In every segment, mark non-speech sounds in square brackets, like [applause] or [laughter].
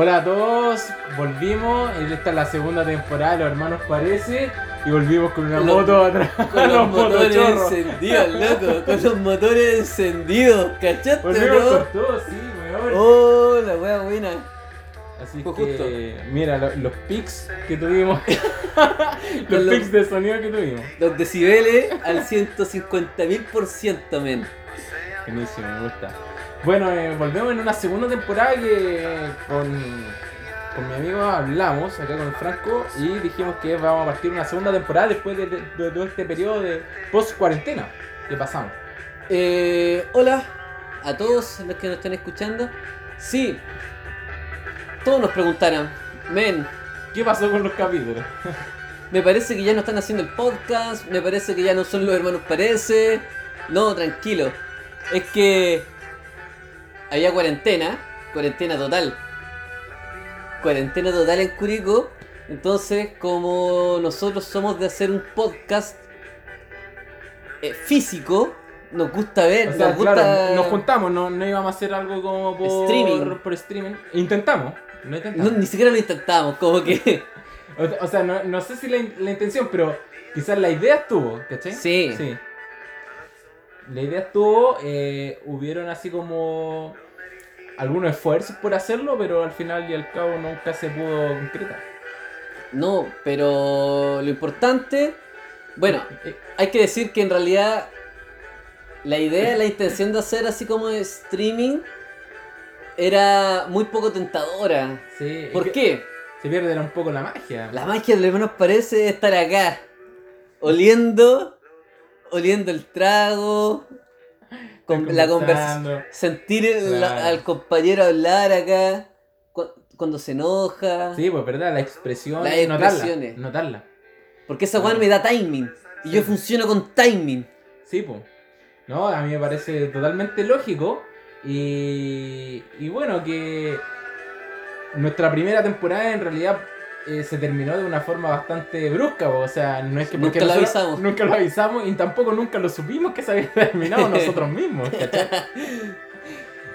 Hola a todos, volvimos. Esta es la segunda temporada de Los Hermanos Parece. Y volvimos con una Los- moto atrás. Con [laughs] los motores motochorros. encendidos, loco. Con los motores encendidos, ¿cachaste, Volvimos no? con todo, sí, weón. Oh, la wea buena. Así fue que, mira, lo- los pics que tuvimos. [laughs] Los los- pics de sonido que tuvimos. Los decibeles al 150 mil por ciento, men. Buenísimo, me gusta. Bueno, eh, volvemos en una segunda temporada que con, con mi amigo hablamos acá con Franco y dijimos que vamos a partir una segunda temporada después de, de- de todo este periodo de post cuarentena que pasamos. Eh, hola a todos los que nos están escuchando. Sí, todos nos preguntaron, men, ¿Qué pasó con los capítulos? [laughs] me parece que ya no están haciendo el podcast, me parece que ya no son los hermanos parece. No, tranquilo. Es que había cuarentena, cuarentena total. Cuarentena total en Curicó. Entonces, como nosotros somos de hacer un podcast eh, físico, nos gusta ver, O sea, nos gusta claro, nos juntamos, no, no íbamos a hacer algo como por Streaming. Por streaming. Intentamos, no No, intentamos. ni siquiera lo intentamos, como que [laughs] O, o sea, no, no sé si la, la intención, pero quizás la idea estuvo, ¿cachai? Sí. Sí. La idea estuvo, eh, hubieron así como algunos esfuerzos por hacerlo, pero al final y al cabo nunca se pudo concretar. no, pero lo importante, bueno, Eh, hay que decir que en realidad la idea, la intención de hacer así como de streaming era muy poco tentadora. sí, ¿Por que qué? Se pierde un poco la magia. La magia del hermano parece estar acá, oliendo, oliendo el trago, con la conversación, sentir el- Claro. al compañero hablar acá cu- cuando se enoja. Sí, pues verdad, la expresión, Las notarla, expresiones. notarla. Porque esa weá me da timing. Y yo funciono con timing. Sí, pues. No, a mí me parece totalmente lógico. Y, y bueno, que nuestra primera temporada en realidad eh, se terminó de una forma bastante brusca. po. O sea, no es que Nunca lo avisamos. Nunca lo avisamos y tampoco nunca lo supimos que se había [laughs] terminado nosotros [laughs] mismos. ¿cachai?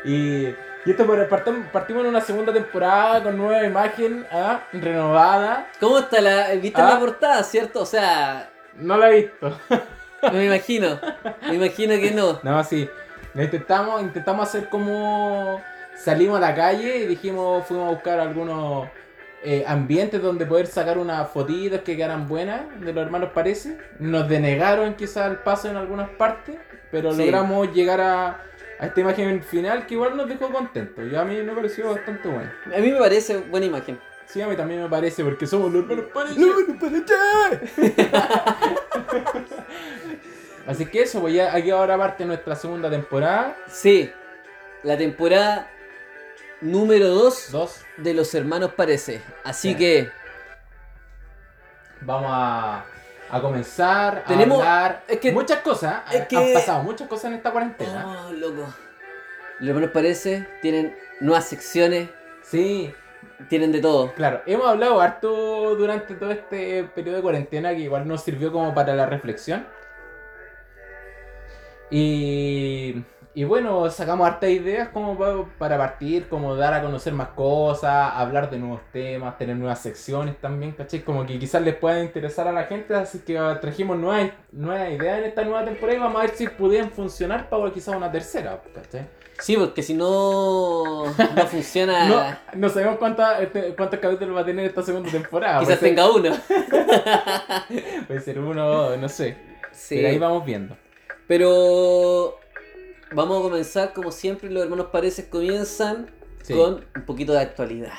y, y esto por partimos en una segunda temporada con nueva imagen ah, renovada. ¿Cómo está la. ¿Viste Ah. la portada, cierto? O sea, No la he visto. [laughs] me imagino. Me imagino que no. No, sí. Intentamos, intentamos hacer como salimos a la calle y dijimos, fuimos a buscar algunos eh, ambientes donde poder sacar unas fotitos que quedaran buenas de los hermanos parece. Nos denegaron quizás el paso en algunas partes, pero Sí. logramos llegar a, a esta imagen final que igual nos dejó contentos. Y a mí me pareció bastante bueno. A mí me parece buena imagen. Sí, a mí también me parece porque somos los hermanos parece. [laughs] Así que eso, pues ya aquí ahora parte nuestra segunda temporada. Sí. La temporada número 2 Dos. de los hermanos parece. Así Sí. que. Vamos a, a comenzar a Tenemos- hablar es que- muchas cosas. es Han- que- Han pasado muchas cosas en esta cuarentena. Oh, loco. Los hermanos parece. Tienen nuevas secciones. Sí, Tienen de todo. claro. Hemos hablado harto durante todo este periodo de cuarentena que igual nos sirvió como para la reflexión. Y, y bueno, sacamos hartas ideas como pa- para partir, como dar a conocer más cosas, hablar de nuevos temas, tener nuevas secciones también, ¿cachai? Como que quizás les pueda interesar a la gente, así que ah, trajimos nuevas, nuevas ideas en esta nueva temporada y vamos a ver si pudieran funcionar para quizás una tercera, ¿cachai? Sí, porque si no. No [laughs] funciona. No, no sabemos cuánta- este- cuántos capítulos va a tener esta segunda temporada. Quizás ser, tenga uno. [laughs] puede ser uno, no sé. Sí. Pero ahí vamos viendo. Pero vamos a comenzar como siempre los hermanos pareces comienzan Sí. con un poquito de actualidad.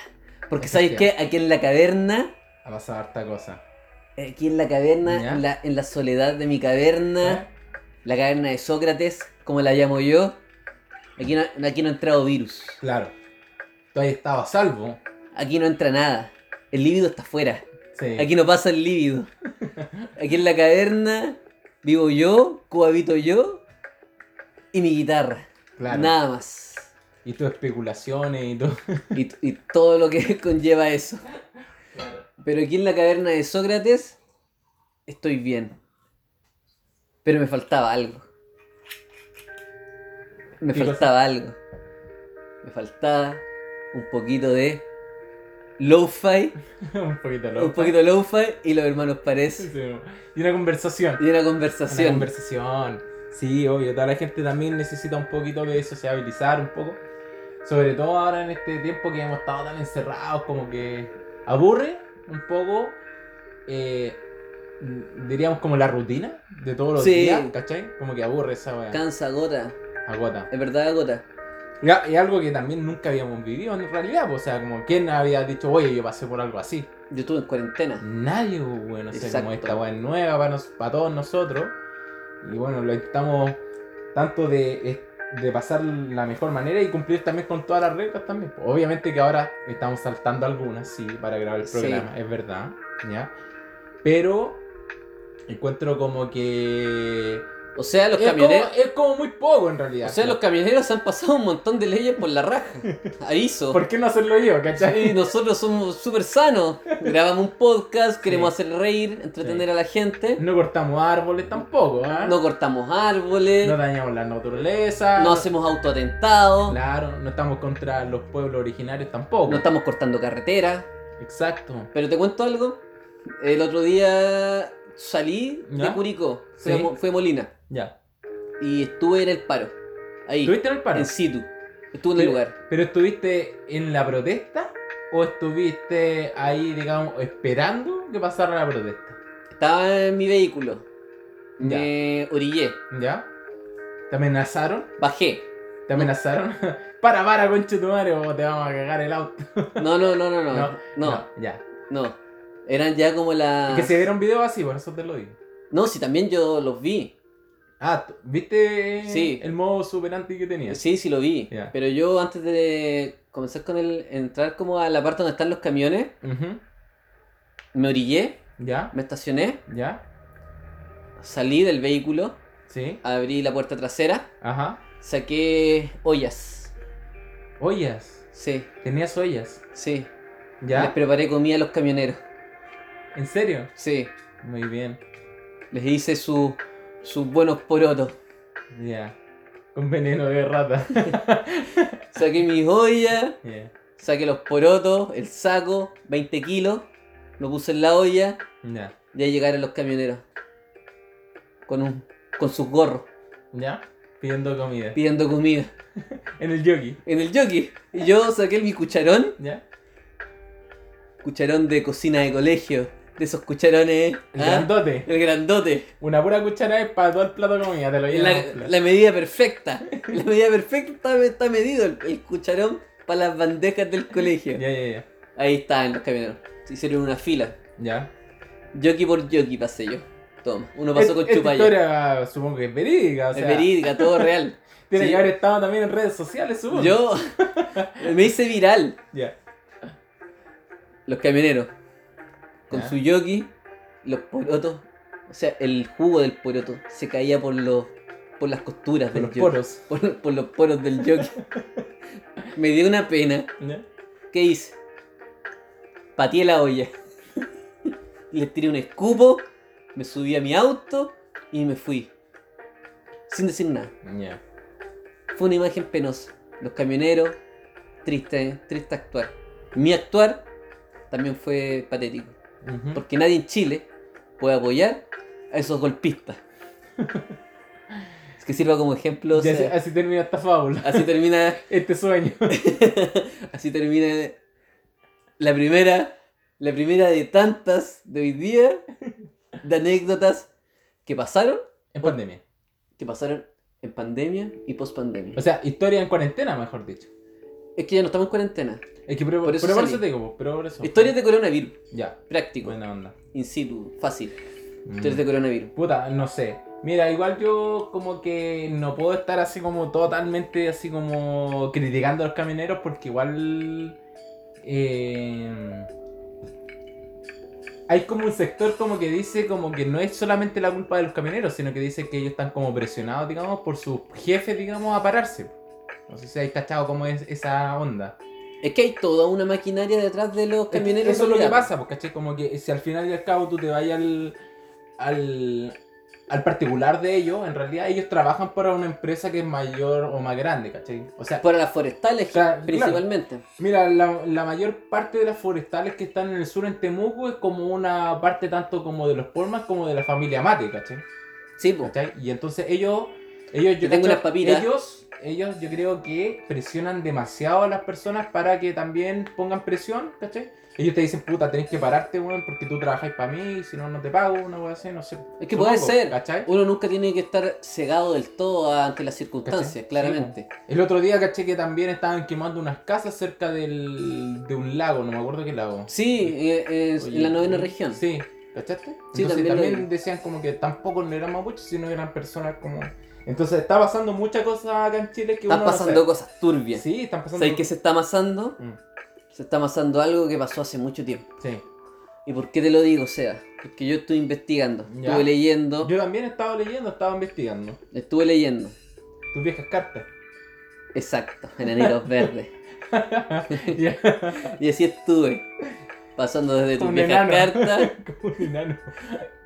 Porque sabéis que aquí en la caverna, Ha pasado harta cosa. aquí en la caverna, en la, en la soledad de mi caverna, ¿Eh? la caverna de Sócrates, como la llamo yo, aquí no, aquí no ha entrado virus, Claro. Tú has estado a salvo. aquí no entra nada, el líbido está afuera, Sí. aquí no pasa el líbido. [laughs] Aquí en la caverna vivo yo, cohabito yo y mi guitarra, Claro. nada más. Y tus especulaciones y todo. y, y todo lo que [laughs] conlleva eso. Pero aquí en la caverna de Sócrates estoy bien. Pero me faltaba algo. Me ¿Qué faltaba algo. Me faltaba un poquito de lo-fi, [laughs] un poquito un loco. poquito lo-fi y los hermanos Paredes. Y una conversación. Y una Una conversación. Sí, obvio, toda la gente también necesita un poquito de sociabilizar un poco. Sobre todo ahora en este tiempo que hemos estado tan encerrados, como que aburre un poco, eh, diríamos como la rutina de todos los Sí. días, ¿cachai? Como que aburre esa weá. Cansa, agota. Agota. Es verdad, agota. Ya, Y algo que también nunca habíamos vivido en realidad, pues, o sea, como quién había dicho, oye, yo pasé por algo así. Yo estuve en cuarentena. Nadie, pues, bueno, o sea, como esta weá es nueva para, nos- para todos nosotros. Y bueno, lo estamos tanto de, de pasar la mejor manera y cumplir también con todas las reglas también. Obviamente que ahora estamos saltando algunas, sí, para grabar el Sí. programa, es verdad, ¿ya? Pero encuentro como que... O sea, los Es como, camioneros. es como muy poco en realidad. O sea, los camioneros han pasado un montón de leyes por la raja. [laughs] Aviso. ¿Por qué no hacerlo yo, cachai? Sí, nosotros somos súper sanos. Grabamos un podcast, queremos hacer reír, entretener Sí. a la gente. No cortamos árboles tampoco, ¿ah? No cortamos árboles, No no, dañamos la naturaleza. hacemos autoatentados, Claro, no estamos contra los pueblos originarios tampoco. no estamos cortando carretera. Exacto. Pero te cuento algo. El otro día salí de Curicó, fui, a Sí. Mo- fui a Molina Ya. y estuve en el paro. Ahí, ¿Estuviste en el paro? en situ. Estuve en el lugar. ¿Pero estuviste en la protesta o estuviste ahí, digamos, esperando que pasara la protesta? Estaba en mi vehículo. Ya. Me orillé, ¿Ya? ¿Te amenazaron? bajé. ¿Te amenazaron? [laughs] para, para, conche tu madre, o te vamos a cagar el auto. [laughs] No, no, no, no, no. [laughs] No, no. ya. Eran ya como Es las. que se vieron videos así, por eso te lo digo. No, si también yo los vi. Ah, ¿tú- ¿viste Sí. el modo super anti que tenías? Sí, sí lo vi. Pero yo antes de comenzar con el. entrar como a la parte donde están los camiones, me orillé, ¿Ya? me estacioné, ¿Ya? salí del vehículo, ¿Sí? abrí la puerta trasera, Ajá. saqué ollas. Ollas. Sí, Tenías ollas. sí. Les ¿Ya? preparé comida a los camioneros. ¿En serio? Sí. Muy bien. Les hice su- sus buenos porotos. Ya. Con veneno de rata. [laughs] Saqué mis ollas, Ya. saqué los porotos, el saco, 20 kilos, lo puse en la olla Ya. y ahí llegaron los camioneros. Con, un, con sus gorros, ¿Ya? Pidiendo comida. pidiendo comida. [laughs] En el yogi. En el jockey. Y yo saqué mi cucharón, ¿Ya? cucharón de cocina de colegio. De esos cucharones. El ¿ah? grandote. El grandote. Una pura cuchara es para todo el plato de comida. Te lo. La, la medida perfecta. La medida perfecta está, está medido el, el cucharón para las bandejas del colegio. Ya, ya, ya. Ahí estaban los camioneros. Se hicieron una fila. Ya. Jockey por jockey pasé yo. Toma. Uno pasó Es- con esta chupalla. historia supongo que es verídica. O sea, es verídica, todo [laughs] real. Tiene Sí. que haber estado también en redes sociales, supongo. Yo [laughs] me hice viral. Ya. Los camioneros. Con Ya. su jockey, los porotos. O sea, el jugo del poroto se caía por los por las costuras Con del los jockey. poros. [laughs] Por, por los poros del jockey. [laughs] me dio una pena. ¿Ya? ¿Qué hice? Pateé la olla. [laughs] Les tiré un escupo, me subí a mi auto y me fui. Sin decir nada. Ya. Fue una imagen penosa. Los camioneros, triste, triste actuar. Mi actuar también fue patético. Porque nadie en Chile puede apoyar a esos golpistas. [laughs] es que sirva como ejemplo. o Ya sea, así, así termina esta fábula. así termina. [laughs] Este sueño. [laughs] así termina la primera. La primera de tantas de hoy día. De anécdotas que pasaron. En pandemia. Que pasaron en pandemia y post pandemia. O sea, historia en cuarentena, mejor dicho. Es que ya no estamos en cuarentena. Es que pero, Por eso pero por eso te digo, pero por eso. Historias de coronavirus. Ya, Práctico. buena onda. In situ. Fácil. Mm. Historias de coronavirus. Puta, no sé. Mira, igual yo como que no puedo estar así como totalmente así como criticando a los camioneros porque igual eh, hay como un sector como que dice como que no es solamente la culpa de los camioneros, sino que dice que ellos están como presionados, digamos, por sus jefes, digamos, a pararse. No sé si hay cachado cómo es esa onda. Es que hay toda una maquinaria detrás de los camioneros. Eso es lo que pasa, porque ¿cachai? Como que si al final y al cabo tú te vayas al, al, al particular de ellos, en realidad ellos trabajan para una empresa que es mayor o más grande, ¿cachai? O sea, Para las forestales, principalmente. Mira, la, la mayor parte de las forestales que están en el sur en Temuco es como una parte tanto como de los Polmas como de la familia Mate, ¿cachai? Sí. ¿Cachai? Y entonces ellos, ellos yo Yo tengo unas papitas. Ellos, ellos yo creo que presionan demasiado a las personas para que también pongan presión, ¿cachai? Ellos te dicen, puta, tenés que pararte, weón, porque tú trabajáis para mí, si no, no te pago, una wea así, no sé. Es que puede ser. ¿cachai? Uno nunca tiene que estar cegado del todo ante las circunstancias, ¿Cachai? claramente. El otro día caché que también estaban quemando unas casas cerca del, de un lago, no me acuerdo qué lago. Sí, eh, es Oye, en la novena oye, región. Sí, ¿cachaste? Sí, Entonces también decían como que tampoco no eran mapuches, sino eran personas como... Entonces está pasando muchas cosas acá en Chile que Están uno pasando cosas turbias. Sí, están pasando... ¿Sabes qué se está amasando? Mm, Se está amasando algo que pasó hace mucho tiempo. sí. ¿Y por qué te lo digo, Sea? Porque yo estoy investigando, Ya. estuve leyendo, Yo también estaba leyendo, estaba investigando. estuve leyendo. Tus viejas cartas. Exacto, enanitos [laughs] verdes. [laughs] Y así estuve. Pasando desde tus viejas cartas [laughs] como un enano.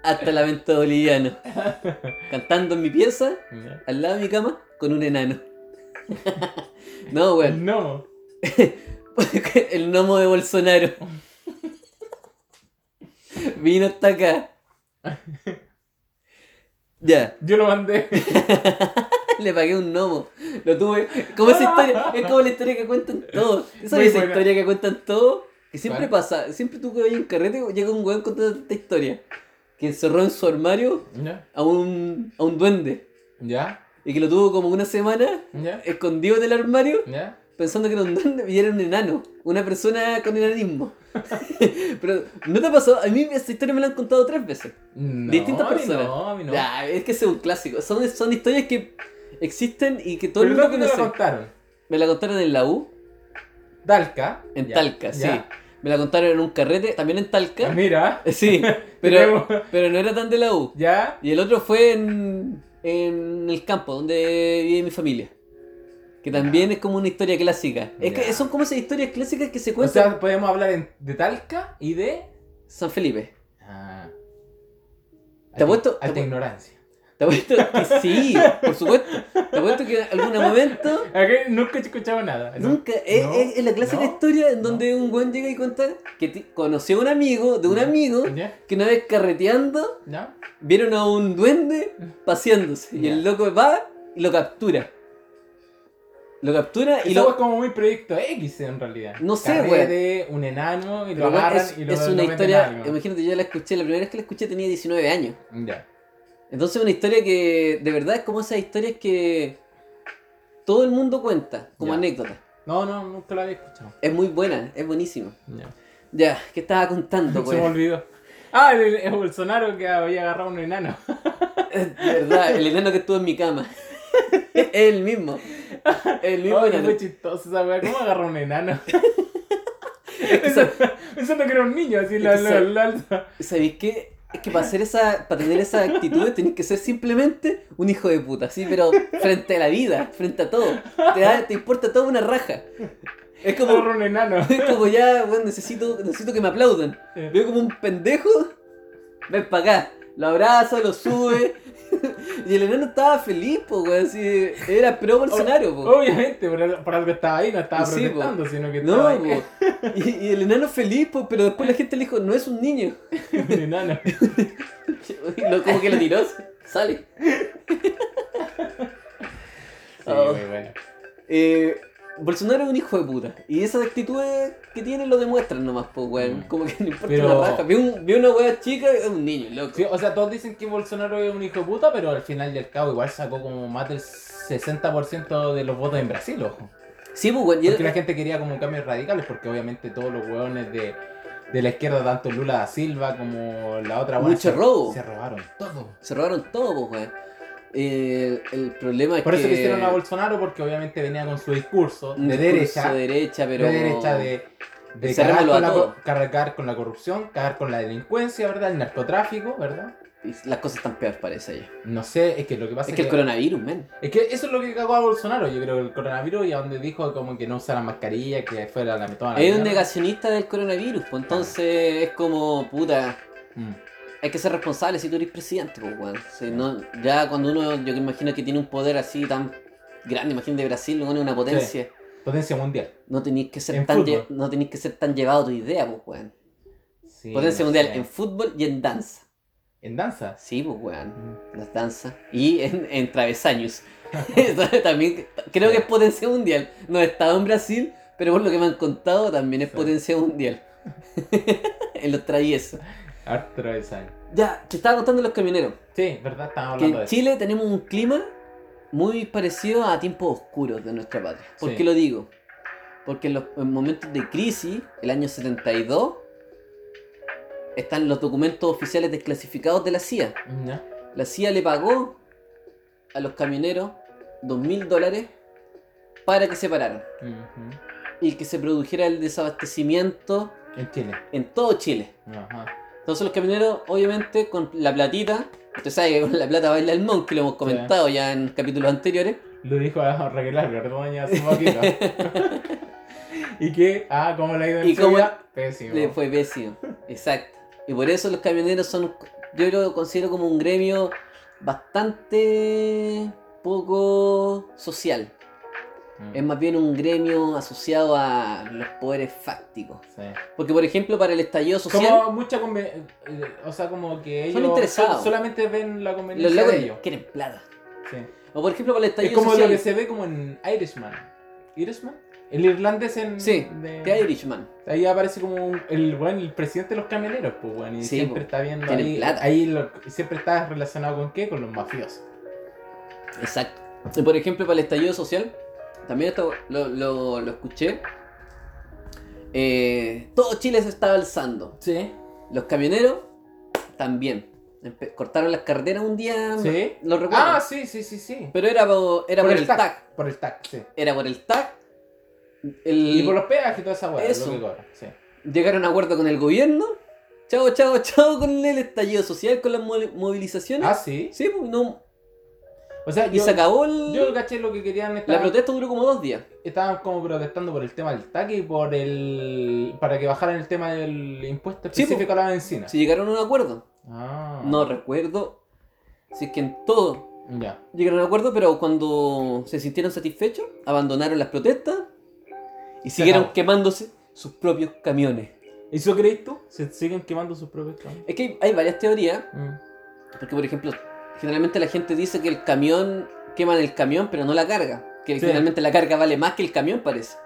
Hasta lamento boliviano. [laughs] Cantando en mi pieza, al lado de mi cama, con un enano. [laughs] no, weón. No. [laughs] El gnomo de Bolsonaro. Vino hasta acá. Ya, Yo lo mandé. le pagué un gnomo. Lo tuve. Como esa historia, es como la historia que cuentan todos. Esa Muy es esa buena. historia que cuentan todos. Que siempre ¿Cuál? pasa. Siempre tú que vayas en carrete, llega un weón contando esta historia. Que encerró en su armario a un, a un duende. Ya. Y que lo tuvo como una semana Ya. escondido en el armario. Ya. pensando que era un duende y era un enano, una persona con enanismo. [laughs] Pero, ¿no te pasó? A mí esta historia me la han contado tres veces. No, Distintas personas. No, no. Ya, es que es un clásico. Son, son historias que existen y que todo Pero el mundo ¿dónde te la conoce. contaron? Me la contaron en la U, Talca. en Ya, Talca, ya. sí. Me la contaron en un carrete, también en Ah, Talca. Mira. Sí, [laughs] pero, pero no era tan de la U. Ya. Y el otro fue en, en el campo, donde vive mi familia. Que también es como una historia clásica. Es que son como esas historias clásicas que se O cuentan. sea, podemos hablar en- de Talca y de. San Felipe. Ah. Te apuesto- Alta ignorancia. Te apuesto que sí, por supuesto. Te apuesto que en algún momento. Nunca he escuchado nada. ¿no? Nunca. Es, No, es- es la clásica no, historia en donde un buen llega y cuenta que conoció a un amigo de un amigo que una vez carreteando vieron a un duende paseándose. Y el loco va y lo captura. Lo captura y Esa lo. es como muy proyecto X en realidad. No sé, Carrete, un enano y lo Pero, agarran es, y lo es una historia. Imagínate, yo la escuché, la primera vez que la escuché tenía 19 años. Ya. Entonces es una historia que de verdad es como esas historias que todo el mundo cuenta como Ya. anécdota. No, no, nunca lo había escuchado. Es muy buena, es buenísima. Ya. Ya, ¿qué estaba contando, [laughs] Se me pues? olvidó. Ah, el, el Bolsonaro que había agarrado a un enano. [laughs] De verdad, el enano que estuvo en mi cama. es el mismo. El mismo Oh, enano. fue chistoso esa weá. ¿Cómo agarró un enano? [laughs] Es que, ¿sab- Pensando que era un niño, así la, la, la. ¿Sabéis qué? Es que para hacer esa, para tener esa actitud tenés que ser simplemente un hijo de puta, ¿sí? Pero frente a la vida, frente a todo. Te, da- te importa toda una raja. Es como, un enano. [laughs] es como ya, bueno, necesito, necesito que me aplaudan. Veo como un pendejo, ven para acá, lo abraza, lo sube. [laughs] Y el enano estaba feliz, po, weón, así, era pro Bolsonaro, po. Obviamente, por, por algo estaba ahí, no estaba Sí, po. protestando, sino que estaba No, ahí. Y, y el enano feliz, po, pero después la gente le dijo, no es un niño. [laughs] un enano. Y lo- como que lo tiró, sale. Sí, Oh. muy bueno. Eh, Bolsonaro es un hijo de puta. Y esas actitudes que tiene lo demuestran nomás, pues, weón. Mm. Como que no importa Pero- la raja. Ve, un, ve una wea chica, es un niño, loco. Sí, o sea, todos dicen que Bolsonaro es un hijo de puta, pero al final y al cabo igual sacó como más del 60% de los votos en Brasil, ojo. Sí, pues, weón. Porque la gente quería como cambios radicales, porque obviamente todos los hueones de, de la izquierda, tanto Lula da Silva como la otra hueona, Mucho se, robo. se robaron todo. Se robaron todo, pues, weón. Eh, el problema es Por eso que... hicieron a Bolsonaro, porque obviamente venía con su discurso de discurso derecha, De derecha, pero... de derecha, de, Cerrémoslo con la, cargar con la corrupción, cagar con la delincuencia, ¿verdad? El narcotráfico, ¿verdad? Y las cosas están peores, parece ya. No sé, es que lo que pasa Es que el coronavirus, men. Es que eso es lo que cagó a Bolsonaro, yo creo, el coronavirus, y a donde dijo como que no usara mascarilla, que fuera la toda la Es un negacionista del coronavirus, pues entonces es como, puta, Mm. Hay que ser responsable si tú eres presidente, pues, weón. Si no, ya cuando uno, yo que imagino que tiene un poder así tan grande, imagínate Brasil, weón, es una potencia. Potencia mundial. No tenéis que ser En tan lle- no tenéis que ser tan llevado a tu idea, pues, weón. Sí, Potencia no mundial sé. en fútbol y en danza. ¿En danza? Sí, pues, weón. Mm. Las danzas. Y en, en travesaños. [laughs] También creo que es potencia mundial. No he estado en Brasil, pero por lo que me han contado también es potencia mundial. [laughs] en los traviesos. Harto travesaño. Ya, te estaba contando los camioneros. Sí, ¿verdad? Estábamos Que hablando en de eso. Chile tenemos un clima muy parecido a tiempos oscuros de nuestra patria. ¿Por Sí. qué lo digo? Porque en los en momentos de crisis, el año 72, están los documentos oficiales desclasificados de la CIA. La CIA le pagó a los camioneros dos mil dólares para que se pararan y que se produjera el desabastecimiento En Chile. en todo Chile. Ajá. Entonces los camioneros, obviamente, con la platita, usted sabe que con la plata baila el monkey, lo hemos comentado ya en capítulos anteriores. Lo dijo a Raquel Verdoña hace poquito. [laughs] ¿Y qué? Ah, ¿cómo le ha ido en ¿Y su vida? Pésimo. Le fue pésimo. Exacto. Y por eso los camioneros son, yo lo considero como un gremio bastante poco social. Mm. Es más bien un gremio asociado a los poderes fácticos. Sí. Porque, por ejemplo, para el estallido social, Como mucha conve- eh, O sea, como que ellos Son interesados. sol- solamente ven la los conveniencia locos de ellos. quieren plata. Sí. O, por ejemplo, para el Es estallido como social, lo que se ve como en Irishman. ¿Irishman? El irlandés en. Sí, de- The Irishman. Ahí aparece como un- el, bueno, el presidente de los camioneros, pues, bueno, y Sí, siempre po. está viendo ahí. plata. Ahí lo- siempre está relacionado con qué? Con los mafiosos. Exacto. Y, por ejemplo, para el estallido social, también esto lo, lo- lo escuché. Eh, todo Chile se estaba alzando. Sí. Los camioneros también. Empe- cortaron las carreteras un día. ¿Sí? Lo recuerdo. Ah, sí, sí, sí, sí. Pero era, po- era por, el TAC. Por el TAC, sí. Era por el TAC. El- Y por los peajes y toda esa weá, Eso. lo que sí. Llegaron a acuerdo con el gobierno. Chao, chao, [laughs] chao con el estallido social, con las mo- movilizaciones. Ah, sí. Sí, pues no. O sea, Y yo, se acabó el. yo caché lo que querían. La Estaban, protesta duró como dos días. estaban como protestando por el tema del TAC y por el. para que bajaran el tema del impuesto Sí, específico a la benzina. Si llegaron a un acuerdo. Ah. No recuerdo si es que en todo Ya. llegaron a un acuerdo, pero cuando se sintieron satisfechos, abandonaron las protestas y Se siguieron acabó. quemándose sus propios camiones. ¿Eso crees tú? ¿Se siguen quemando sus propios camiones? Es que hay, hay varias teorías, Mm. porque por ejemplo, generalmente la gente dice que el camión, queman el camión, pero no la carga. Que Sí. generalmente la carga vale más que el camión, parece.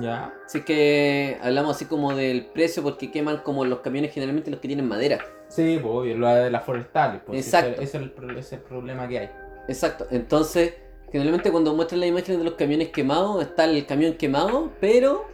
Ya. Así que hablamos así como del precio porque queman como los camiones generalmente los que tienen madera. Sí, pues obvio, lo de las forestales. Pues, Exacto. Ese, ese es el, pro- ese es el problema que hay. Exacto. Entonces, generalmente cuando muestran las imágenes de los camiones quemados, está el camión quemado, pero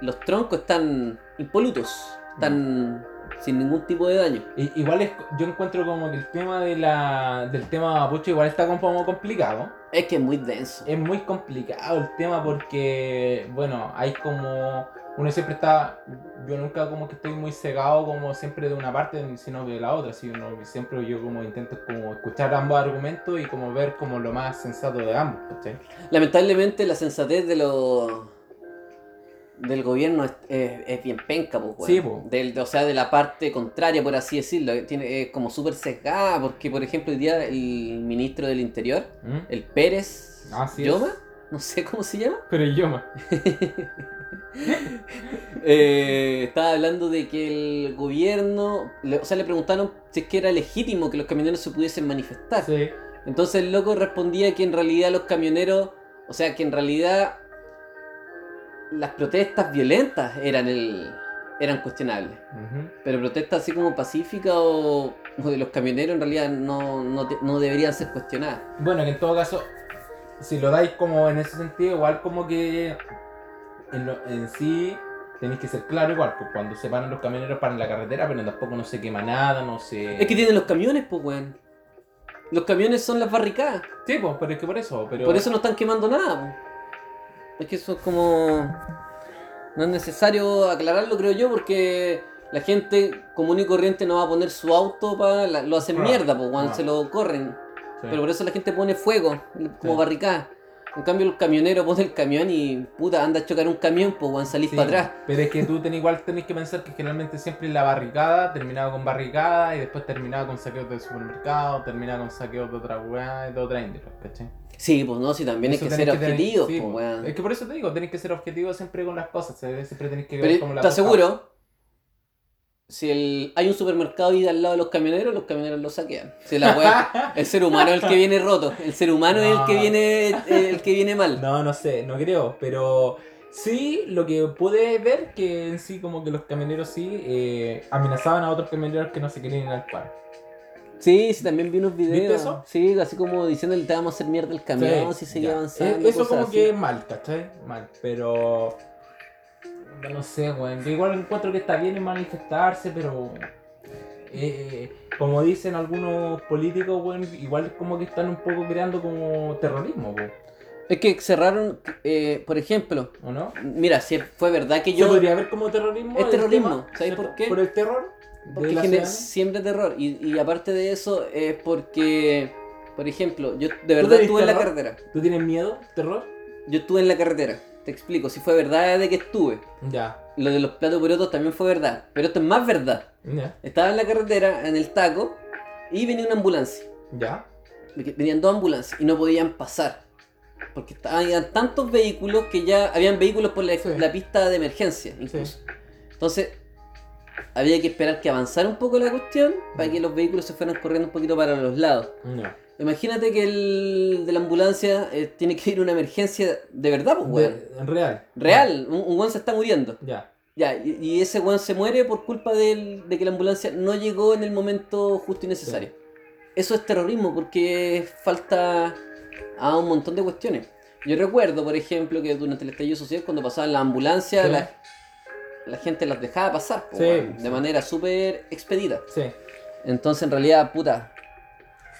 los troncos están impolutos, están sin ningún tipo de daño. I- igual es, yo encuentro como que el tema de la, del tema mapuche igual está como complicado. Es que es muy denso. Es muy complicado el tema porque, bueno, hay como... Uno siempre está... Yo nunca como que estoy muy cegado como siempre de una parte, sino de la otra. Sino siempre yo como intento como escuchar ambos argumentos y como ver como lo más sensato de ambos. Lamentablemente la sensatez de los del gobierno es, es- es bien penca, pues. Sí. Del, o sea, de la parte contraria, por así decirlo. Tiene, es como súper sesgada, porque, por ejemplo, hoy día el ministro del Interior, ¿Mm? el Pérez Así es. Lloma, no sé cómo se llama, Pero el idioma. [laughs] eh, estaba hablando de que el gobierno, le- o sea, le preguntaron si es que era legítimo que los camioneros se pudiesen manifestar. Sí. Entonces el loco respondía que en realidad los camioneros, o sea, que en realidad las protestas violentas eran el eran cuestionables. Pero protestas así como pacíficas o, o de los camioneros en realidad no, no, te- no deberían ser cuestionadas. Bueno, que en todo caso, si lo dais como en ese sentido, igual como que en, lo- en sí tenéis que ser claro igual, pues cuando se paran los camioneros paran la carretera, pero tampoco no se quema nada, no se... Es que tienen los camiones, pues, weón. Los camiones son las barricadas. Sí, pues, pero es que por eso, pero... Por eso no están quemando nada, pues. Es que eso es como... No es necesario aclararlo, creo yo, porque la gente común y corriente no va a poner su auto para... Lo hacen mierda, pues, ah. Se lo corren. Sí. Pero por eso la gente pone fuego, como Sí. barricada. En cambio, el camionero pone el camión y puta, anda a chocar un camión, pues weón, salís Sí, para atrás. Pero es que tú ten, igual tenés que pensar que generalmente siempre la barricada terminaba con barricada y después terminaba con saqueos del supermercado, terminaba con saqueos de otra weá de otra índole, ¿cachai? Sí, pues no, sí, también hay que ser objetivos, sí, pues weón. Es que por eso te digo, tenés que ser objetivo siempre con las cosas, ¿sabes? siempre tenés que ver Pero, como la ¿estás seguro? Si el, hay un supermercado ahí al lado de los camioneros, los camioneros lo saquean. Si la weá- [laughs] el ser humano es el que viene roto. El ser humano es el que viene el que viene mal. No, no sé, no creo, pero sí, lo que pude ver que en sí como que los camioneros sí eh, amenazaban a otros camioneros que no se querían ir al paro. Sí, sí, también vi unos videos. ¿Viste eso? Sí, así como diciéndole te vamos a hacer mierda el camión si sigue ya. avanzando. Eh, Eso como así. que es mal, ¿cachai? Mal, pero... No sé, weón. Yo igual encuentro que está bien en manifestarse, pero... eh, como dicen algunos políticos, weón, igual como que están un poco creando como terrorismo, po, Es que cerraron, eh, por ejemplo, ¿o no? mira, si fue verdad que ¿Se yo... podría ver como terrorismo? Es terrorismo, tema? ¿sabes por qué? ¿Por el terror? Porque genera siempre terror. Y, y aparte de eso, es porque, por ejemplo, yo de verdad estuve en la carretera. ¿Tú tienes miedo? ¿Terror? Yo estuve en la carretera. Te explico, si fue verdad de que estuve. Ya. Lo de los platos porotos también fue verdad. Pero esto es más verdad. Ya. Estaba en la carretera, en el taco, y venía una ambulancia. Ya. Venían dos ambulancias y no podían pasar. Porque estaban habían tantos vehículos que ya habían vehículos por la, Sí. la pista de emergencia, incluso. Entonces, había que esperar que avanzara un poco la cuestión para que los vehículos se fueran corriendo un poquito para los lados. Ya. Imagínate que el de la ambulancia eh, tiene que ir a una emergencia de verdad, pues, weón. De- real. Real, un, un weón se está muriendo. Ya. Ya, y, y ese weón se muere por culpa del- de que la ambulancia no llegó en el momento justo y necesario. Eso es terrorismo porque falta a un montón de cuestiones. Yo recuerdo, por ejemplo, que durante el estallido social, cuando pasaban la ambulancia, Sí. la, la gente las dejaba pasar, po, Sí, weón, de manera súper expedita. Sí. Entonces, en realidad, puta,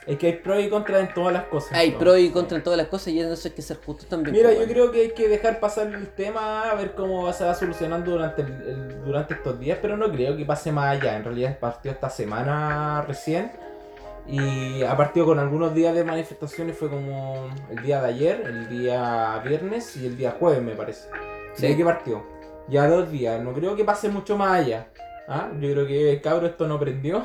Es que hay pros y contras en todas las cosas. hay ¿no? pros y contras en todas las cosas y en eso hay que ser justos también. Mira, po, yo creo que hay que dejar pasar el tema, a ver cómo se va solucionando durante, el- el- durante estos días, pero no creo que pase más allá. En realidad partió esta semana recién y ha partido con algunos días de manifestaciones, fue como el día de ayer, el día viernes y el día jueves me parece. Sí. ¿De qué partió? Ya dos días, no creo que pase mucho más allá. ¿Ah? Yo creo que cabro esto no prendió.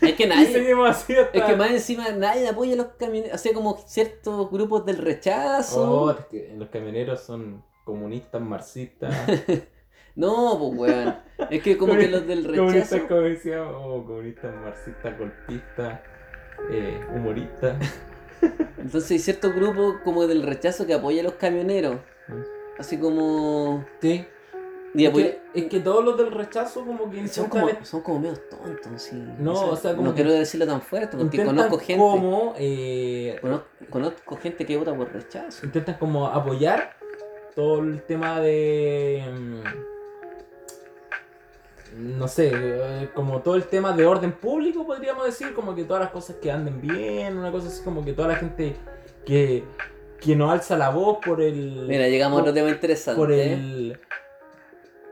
Es que [laughs] nadie, seguimos así hasta... es que más encima nadie apoya a los camioneros, hacía como ciertos grupos del rechazo. Oh, es que los camioneros son comunistas, marxistas. [laughs] No, pues weón. Es que como que los del [laughs] rechazo. Comunistas, como decía, oh, comunistas, marxistas, golpistas, eh, humoristas. Entonces hay ciertos grupos como del rechazo que apoya a los camioneros. Así como. Sí. y Es que, es que todos los del rechazo como que Son como, son como medio tontos, sí. No, o sea, como no que quiero decirlo tan fuerte porque conozco gente. como eh, Conozco, conozco gente que vota por rechazo. intentan como apoyar todo el tema de mm, no sé, eh, como todo el tema de orden público podríamos decir, como que todas las cosas que anden bien, una cosa así como que toda la gente que que no alza la voz por el Mira, llegamos a por- otro tema interesante. por el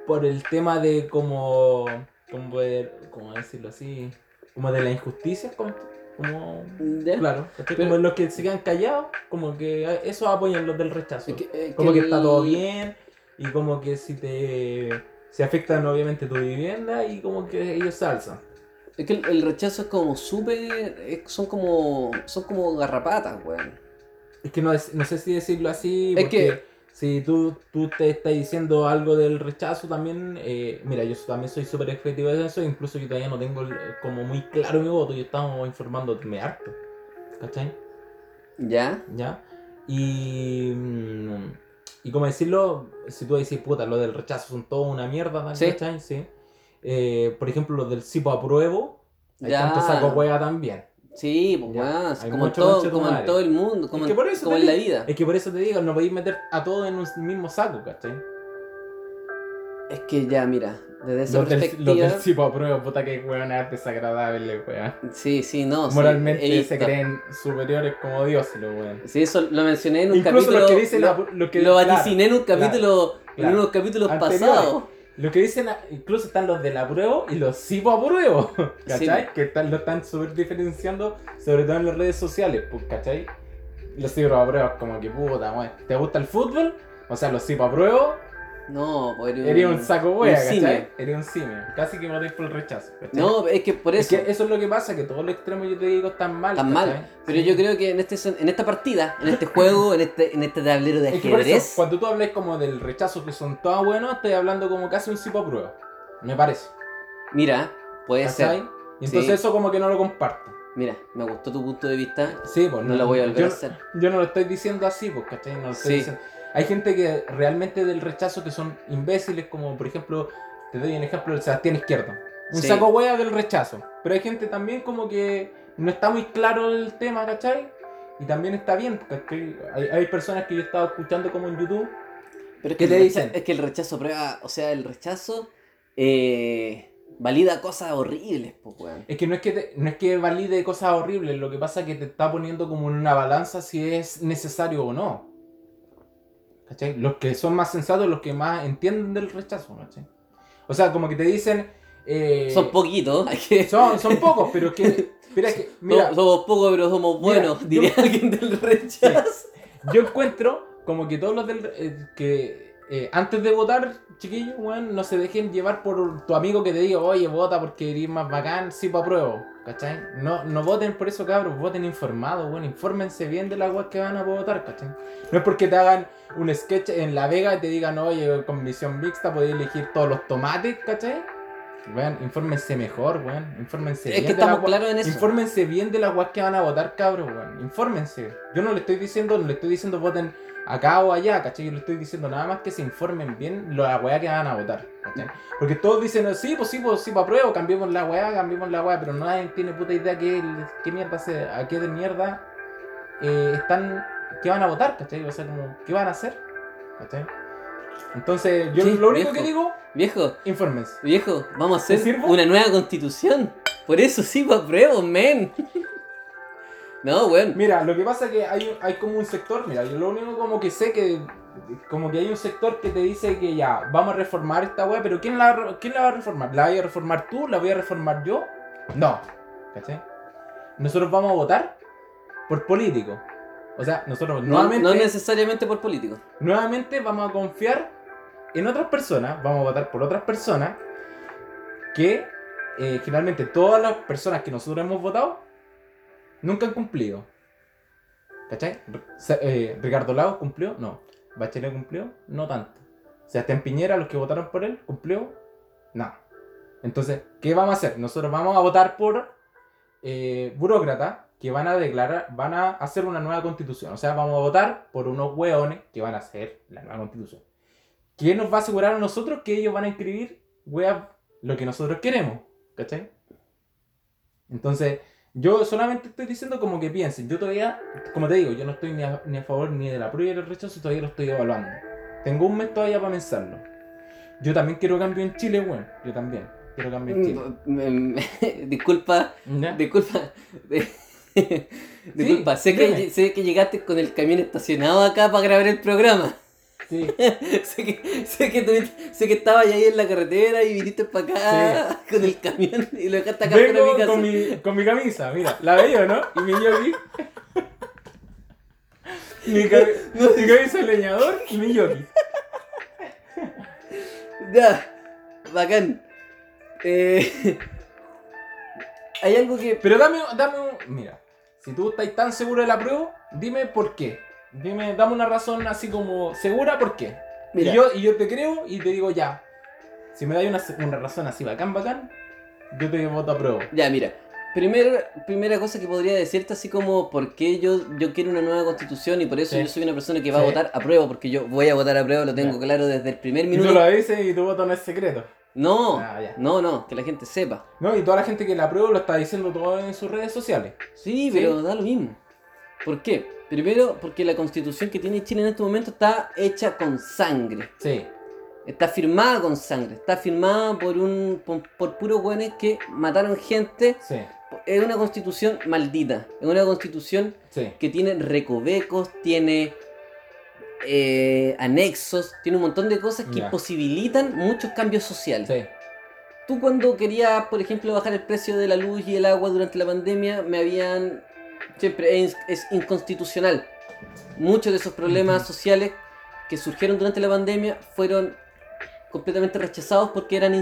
por el tema de como como poder- cómo decirlo así como de la injusticia como, como claro. Pero- como los que se quedan callados como que eso apoyan los del rechazo que- como que está el- todo bien y como que si te se afectan obviamente tu vivienda y como que ellos se alzan Es que el, el rechazo es como súper. Son como. Son como garrapatas, weón. Es que no, es- no sé si decirlo así Es porque que- si tú, tú te estás diciendo algo del rechazo también, eh, mira, yo también soy súper objetivo de eso, incluso yo todavía no tengo como muy claro mi voto, yo estamos informándome harto, ¿cachai? ¿Ya? ¿Ya? Y, y como decirlo, si tú decís, puta, lo del rechazo son todo una mierda, Sí. ¿cachai? Sí. Eh, por ejemplo, los del Sipo apruebo, hay Ya. tanto saco hueá también. Sí, pues weón. como, en todo, como en todo el mundo. Como, Es que en- por eso como te en la vida. Es que por eso te digo, no podéis meter a todos en un mismo saco, ¿cachai? Es que ya, mira, desde esa Los del, los perspectiva. [laughs] del apruebo, puta que weón es desagradable, weón. Sí, sí, no. Moralmente se creen superiores como dioses, los weón. Sí, eso lo mencioné en un Incluso capítulo. los que dicen, lo, que, lo claro, vaticiné en un capítulo. En claro. unos capítulos Anteriores. pasados. Lo que dicen, incluso están los del apruebo y los Sipo apruebo, [laughs] ¿cachai? Sí. Que están, lo están súper diferenciando, sobre todo en las redes sociales, pues, ¿cachai? Los sí apruebo como que puta. ¿Te gusta el fútbol? O sea, los sí apruebo. No, pues eres un saco wea, un. ¿cachai? Eres un simio. Casi que votáis por el rechazo, ¿cachai? No, es que por Es eso. que eso es lo que pasa, que todos los extremos yo te digo están mal. ¿cachai? mal. Pero Sí. yo creo que en este en esta partida, en este juego, en este, en este tablero de Es que ajedrez, cuando tú hablas como del rechazo que son todos buenos, estoy hablando como casi un tipo a prueba. Me parece. mira, puede ¿cachai? ser. Y entonces Sí. eso como que no lo comparto. Mira, me gustó tu punto de vista. Sí, pues No lo voy a volver yo, a hacer. Yo no lo estoy diciendo así, pues, ¿cachai? No lo estoy Sí. diciendo. Hay gente que realmente del rechazo que son imbéciles, como por ejemplo, te doy un ejemplo del Sebastián Izquierdo. Un Sí. saco hueá del rechazo. Pero hay gente también como que no está muy claro el tema, ¿cachai? Y también está bien, ¿cachai? Hay, hay personas que yo he estado escuchando como en YouTube. Pero es ¿Qué que te dicen? Es que el rechazo prueba, o sea, el rechazo eh, valida cosas horribles, pues, weón. Es que no es que, te- no es que valide cosas horribles, lo que pasa es que te está poniendo como en una balanza si es necesario o no. ¿Cachai? Los que son más sensatos, los que más entienden del rechazo, ¿cachai? O sea, como que te dicen... eh, Son poquitos, son, son pocos, pero es que... [laughs] Mira, es que, mira, Somos- somos pocos, pero somos Mira, buenos, yo- diría alguien del rechazo. yo encuentro como que todos los del... eh, que eh, antes de votar, chiquillos, weón, no se dejen llevar por tu amigo que te diga, oye, vota porque eres más bacán, sí, pa' pruebo, ¿cachai? No, no voten por eso, cabros, voten informados, weón, infórmense bien de las weas que van a votar, ¿cachai? No es porque te hagan un sketch en La Vega y te digan, oye, con misión mixta podéis elegir todos los tomates, ¿cachai? Weón, infórmense mejor, weón, infórmense Es bien que de estamos claros en eso. Infórmense bien de las weas que van a votar, cabros, weón. Infórmense. Yo no le estoy diciendo, no le estoy diciendo voten acá o allá, ¿cachai? Yo le estoy diciendo nada más que se informen bien la weá que van a votar, ¿cachai? Porque todos dicen, sí, pues sí, pues sí, para prueba, cambiemos la weá, cambiemos la weá, pero nadie tiene puta idea qué, qué mierda se, a qué de mierda eh, están, qué van a votar, ¿cachai? O sea, como, ¿qué van a hacer? ¿cachai? Entonces, yo Sí, lo único viejo. que digo, Viejo, infórmense. viejo, vamos a hacer una nueva constitución. Por eso sí, pa' pruebo, men. No, weón. Mira, lo que pasa es que hay, un- hay como un sector, mira, yo lo único como que sé que como que hay un sector que te dice que ya, vamos a reformar esta weá, pero ¿quién la, va- ¿quién la va a reformar? ¿La voy a reformar tú? ¿La voy a reformar yo? No, ¿cachai? Nosotros vamos a votar por políticos. O sea, nosotros No, nuevamente, no necesariamente por político. nuevamente vamos a confiar en otras personas, vamos a votar por otras personas que eh, generalmente todas las personas que nosotros hemos votado nunca han cumplido. ¿Cachai? Eh, Ricardo Lagos cumplió, no. Bachelet cumplió, no tanto. Sebastián Piñera, los que votaron por él, cumplió, no. Entonces, ¿qué vamos a hacer? Nosotros vamos a votar por eh, burócratas que van a declarar, van a hacer una nueva constitución. O sea, vamos a votar por unos hueones que van a hacer la nueva constitución. ¿Qué nos va a asegurar a nosotros que ellos van a escribir, wea, lo que nosotros queremos? ¿Cachai? Entonces, yo solamente estoy diciendo como que piensen. Yo todavía, como te digo, yo no estoy ni a, ni a favor ni de la prueba ni del rechazo, todavía lo estoy evaluando. Tengo un mes todavía para pensarlo. Yo también quiero cambio en Chile, weón. Yo también quiero cambio en Chile. [laughs] Disculpa, ¿Ya? disculpa. [laughs] disculpa, sé, dime. que, sé que llegaste con el camión estacionado acá para grabar el programa. Sí. [laughs] sé, que, sé, que tuviste- sé que estabas ahí en la carretera y viniste para acá [laughs] con el camión y lo dejaste acá Vengo mi casa. con mi, con mi camisa, mira, la veía, ¿no? Y mi yogi. mi, ca- mi camisa de leñador y mi yogi. Ya, bacán. Eh, [laughs] hay algo que. Pero dame, dame un. Mira, si tú estás tan seguro de la prueba, dime por qué. Dime, dame una razón así como segura por qué. Mira. Y, yo, y yo te creo y te digo ya. Si me das una, una razón así bacán, bacán, yo te voto a prueba. Ya, mira. Primer, primera cosa que podría decirte, así como por qué yo, yo quiero una nueva constitución y por eso Sí. yo soy una persona que va a votar a prueba, porque yo voy a votar a prueba, lo tengo Ya. claro desde el primer Y minuto. tú lo dices y tu voto no es secreto. No, Ah, no, no, que la gente sepa. No, y toda la gente que la prueba lo está diciendo todo en sus redes sociales. Sí, Sí. pero da lo mismo. ¿Por qué? Primero, porque la constitución que tiene Chile en este momento está hecha con sangre. Sí. Está firmada con sangre. Está firmada por un por, por puros güeyes que mataron gente. Sí. Es una constitución maldita. Es una constitución Sí. que tiene recovecos, tiene eh, anexos, tiene un montón de cosas que posibilitan muchos cambios sociales. Sí. Tú cuando querías, por ejemplo, bajar el precio de la luz y el agua durante la pandemia, me habían... Siempre es, es inconstitucional. muchos de esos problemas sociales que surgieron durante la pandemia fueron completamente rechazados porque eran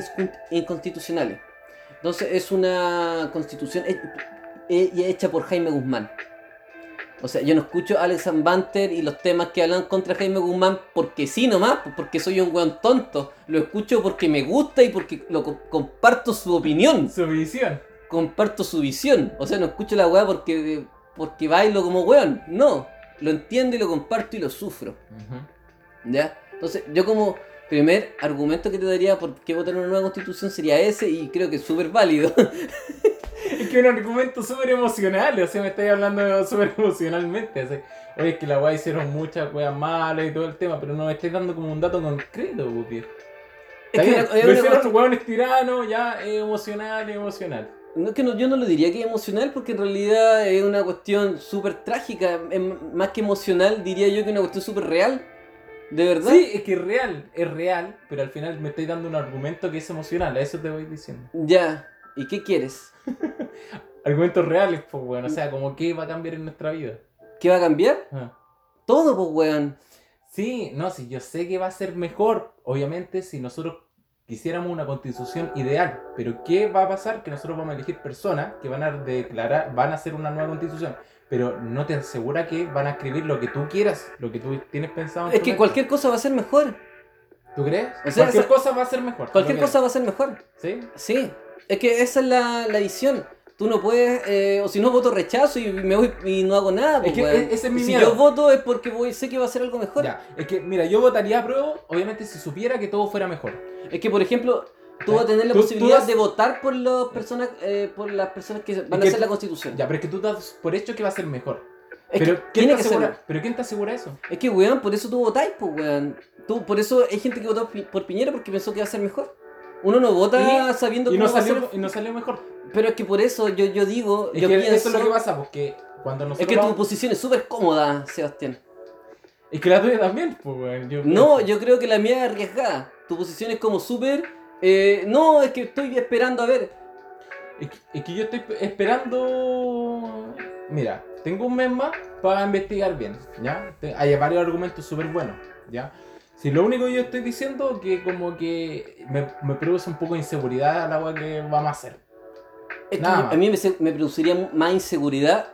inconstitucionales. Entonces es una constitución he- he- hecha por Jaime Guzmán. O sea, yo no escucho a Alex Banter y los temas que hablan contra Jaime Guzmán porque sí nomás, porque soy un weón tonto. Lo escucho porque me gusta y porque lo co- comparto su opinión, Su visión. comparto su visión. O sea, no escucho la weá porque, porque bailo como weón. No, lo entiendo y lo comparto y lo sufro. ¿Ya? Entonces, yo como primer argumento que te daría por qué votar una nueva constitución sería ese y creo que es súper válido. [laughs] Es que es un argumento súper emocional, o sea, me estáis hablando súper emocionalmente. así. Oye, es que la weá hicieron muchas weas malas y todo el tema, pero no me estáis dando como un dato concreto, viejo. Es que es lo hicieron hueones tiranos, ya, es emocional, es emocional. No, es que no- yo no lo diría que es emocional porque en realidad es una cuestión súper trágica. Es más que emocional, diría yo que es una cuestión súper real. ¿De verdad? Sí, es que es real, es real, pero al final me estáis dando un argumento que es emocional, a eso te voy diciendo. Ya. ¿Y qué quieres? [laughs] Argumentos reales, pues, bueno, o sea, como qué va a cambiar en nuestra vida. ¿Qué va a cambiar? Ah. Todo, pues, weón. Sí, no, sí, yo sé que va a ser mejor, obviamente, si nosotros quisiéramos una constitución ideal. Pero ¿qué va a pasar? Que nosotros vamos a elegir personas que van a declarar, van a hacer una nueva constitución. Pero no te asegura que van a escribir lo que tú quieras, lo que tú tienes pensado. en Es que mente. cualquier cosa va a ser mejor. ¿Tú crees? O sea, cualquier esa- cosa va a ser mejor. Cualquier cosa va a ser mejor. ¿Sí? Sí. Es que esa es la, la visión. Tú no puedes, eh, o si no voto rechazo y me voy y no hago nada. Es pues, que weón. e- ese es mi si miedo. yo voto es porque voy, sé que va a ser algo mejor. Ya, es que, mira, yo votaría a prueba, obviamente, si supiera que todo fuera mejor. Es que, por ejemplo, tú Ya. vas a tener la Tú- tú posibilidad das- de votar por las personas, eh, por las personas que van a que hacer la constitución. Ya, pero es que tú das por hecho que va a ser mejor. es pero, que ¿quién tiene te que ser. asegura, ¿Pero quién te asegura eso? Es que, weón, por eso tú votáis, pues, weón. Tú, por eso hay gente que votó por Piñera porque pensó que iba a ser mejor. Uno no vota sabiendo Y cómo no, va a ser. y no salió mejor. Pero es que por eso yo, yo digo, Es yo que pienso. eso es lo que pasa, porque cuando nosotros es que tu posición es súper cómoda, Sebastián. Es que la tuya también, pues, yo No, pienso. yo creo que la mía es arriesgada. Tu posición es como súper. eh, no, es que estoy esperando a ver. Es que, es que yo estoy esperando... Mira, tengo un mes más para investigar bien, ¿ya? Hay varios argumentos súper buenos, ¿ya? Si lo único que yo estoy diciendo que como que me, me produce un poco de inseguridad la agua que vamos a hacer. Es que a mí me, produciría más inseguridad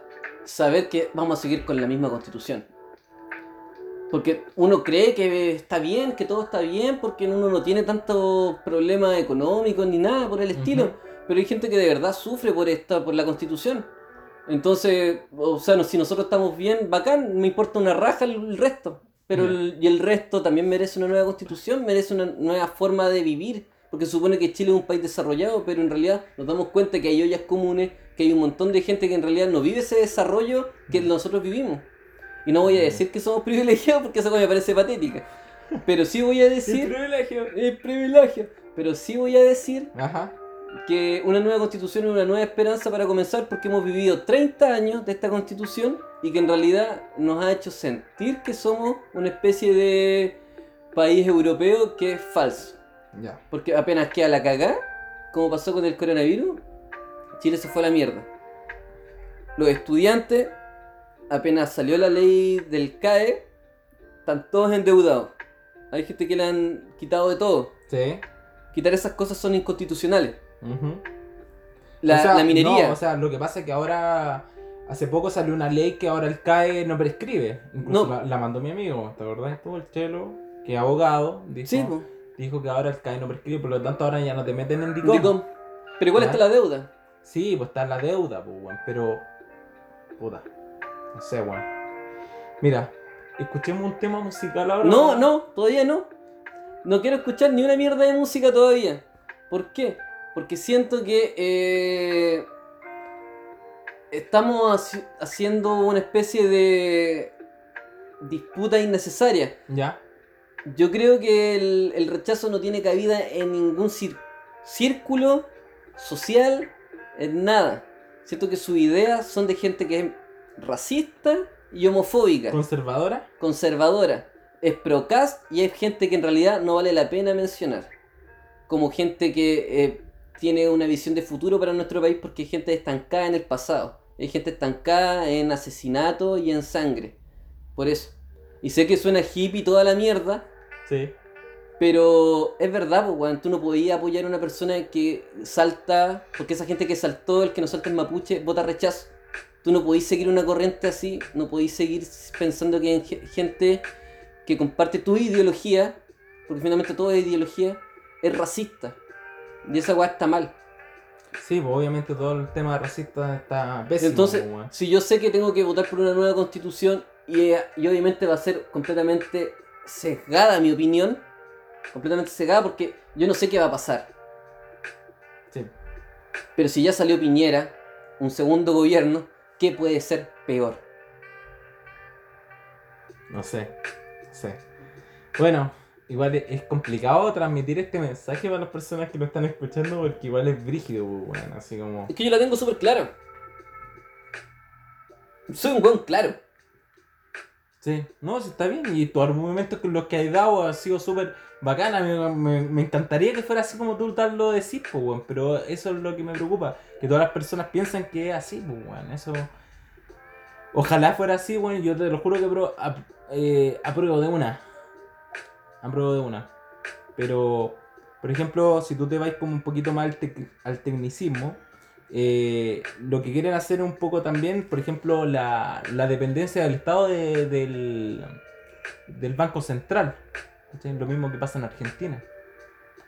saber que vamos a seguir con la misma constitución. Porque uno cree que está bien, que todo está bien, porque uno no tiene tantos problemas económicos ni nada por el estilo. Ujú. Pero hay gente que de verdad sufre por esta, por la constitución. Entonces, o sea, no- si nosotros estamos bien, bacán, me importa una raja el, resto. Pero el- y el resto también merece una nueva constitución, merece una nueva forma de vivir. Porque supone que Chile es un país desarrollado, pero en realidad nos damos cuenta que hay ollas comunes, que hay un montón de gente que en realidad no vive ese desarrollo que Mm. nosotros vivimos. Y no voy a decir que somos [laughs] privilegiados porque esa cosa me parece patética. Pero sí voy a decir... privilegio. Es privilegio. Pero sí voy a decir Ajá. que una nueva constitución es una nueva esperanza para comenzar porque hemos vivido 30 años de esta constitución y que en realidad nos ha hecho sentir que somos una especie de país europeo que es falso. Ya. Porque apenas queda la cagá, como pasó con el coronavirus, Chile se fue a la mierda. Los estudiantes, apenas salió la ley del CAE, están todos endeudados. Hay gente que le han quitado de todo. Sí. Quitar esas cosas son inconstitucionales. La, O sea, la minería. no, o sea, lo que pasa es que ahora, hace poco salió una ley que ahora el CAE no prescribe. Incluso No. la, la mandó mi amigo, ¿te acordás tú? El Chelo, que es abogado, dijo, sí. Dijo que ahora el CAE no prescribe, por lo tanto ahora ya no te meten en DICOM. Dicom. Pero igual Ya. está la deuda. Sí, pues está la deuda, pues, weón, pero... Puta, no sé, weón. Mira, escuchemos un tema musical ahora. No, weón. no, todavía no. No quiero escuchar ni una mierda de música todavía. ¿Por qué? Porque siento que eh, estamos haci- haciendo una especie de disputa innecesaria. Ya, Yo creo que el, el rechazo no tiene cabida en ningún círculo social, en nada. Siento que sus ideas son de gente que es racista y homofóbica conservadora. conservadora. Es procast y hay gente que en realidad no vale la pena mencionar. Como gente que eh, tiene una visión de futuro para nuestro país porque hay gente estancada en el pasado. Hay gente estancada en asesinato y en sangre. por eso. Y sé que suena hippie toda la mierda, Sí. pero es verdad, pues, weón, tú no podías apoyar a una persona que salta, porque esa gente que saltó, el que no salta el mapuche, vota rechazo. Tú no podís seguir una corriente así, no podís seguir pensando que hay ge- gente que comparte tu ideología, porque finalmente toda ideología es racista. Y esa weá está mal. Sí, pues obviamente todo el tema racista está pésimo. Entonces, pues, si yo sé que tengo que votar por una nueva constitución y, eh, y obviamente va a ser completamente sesgada mi opinión, completamente sesgada porque yo no sé qué va a pasar. Sí. Pero si ya salió Piñera, un segundo gobierno, ¿qué puede ser peor? No sé. No sé. Bueno, igual es- complicado transmitir este mensaje para las personas que lo están escuchando porque igual es brígido, pues, weón. Así como. Es que yo la tengo súper clara. Soy un buen claro. Sí, no, sí está bien. Y tus argumentos con los que has dado ha sido súper bacana. Me, me- encantaría que fuera así como tú tal lo decís, pues, weón. Pero eso es lo que me preocupa. Que todas las personas piensan que es así, pues, weón. Eso. Ojalá fuera así, weón. Yo te lo juro que apro- ap- eh, apruebo de una. Apruebo de una. Pero, por ejemplo, si tú te vas como un poquito más al, al tecnicismo, eh, lo que quieren hacer un poco también, por ejemplo, la, la dependencia del Estado de- del, del Banco Central. Lo mismo que pasa en Argentina,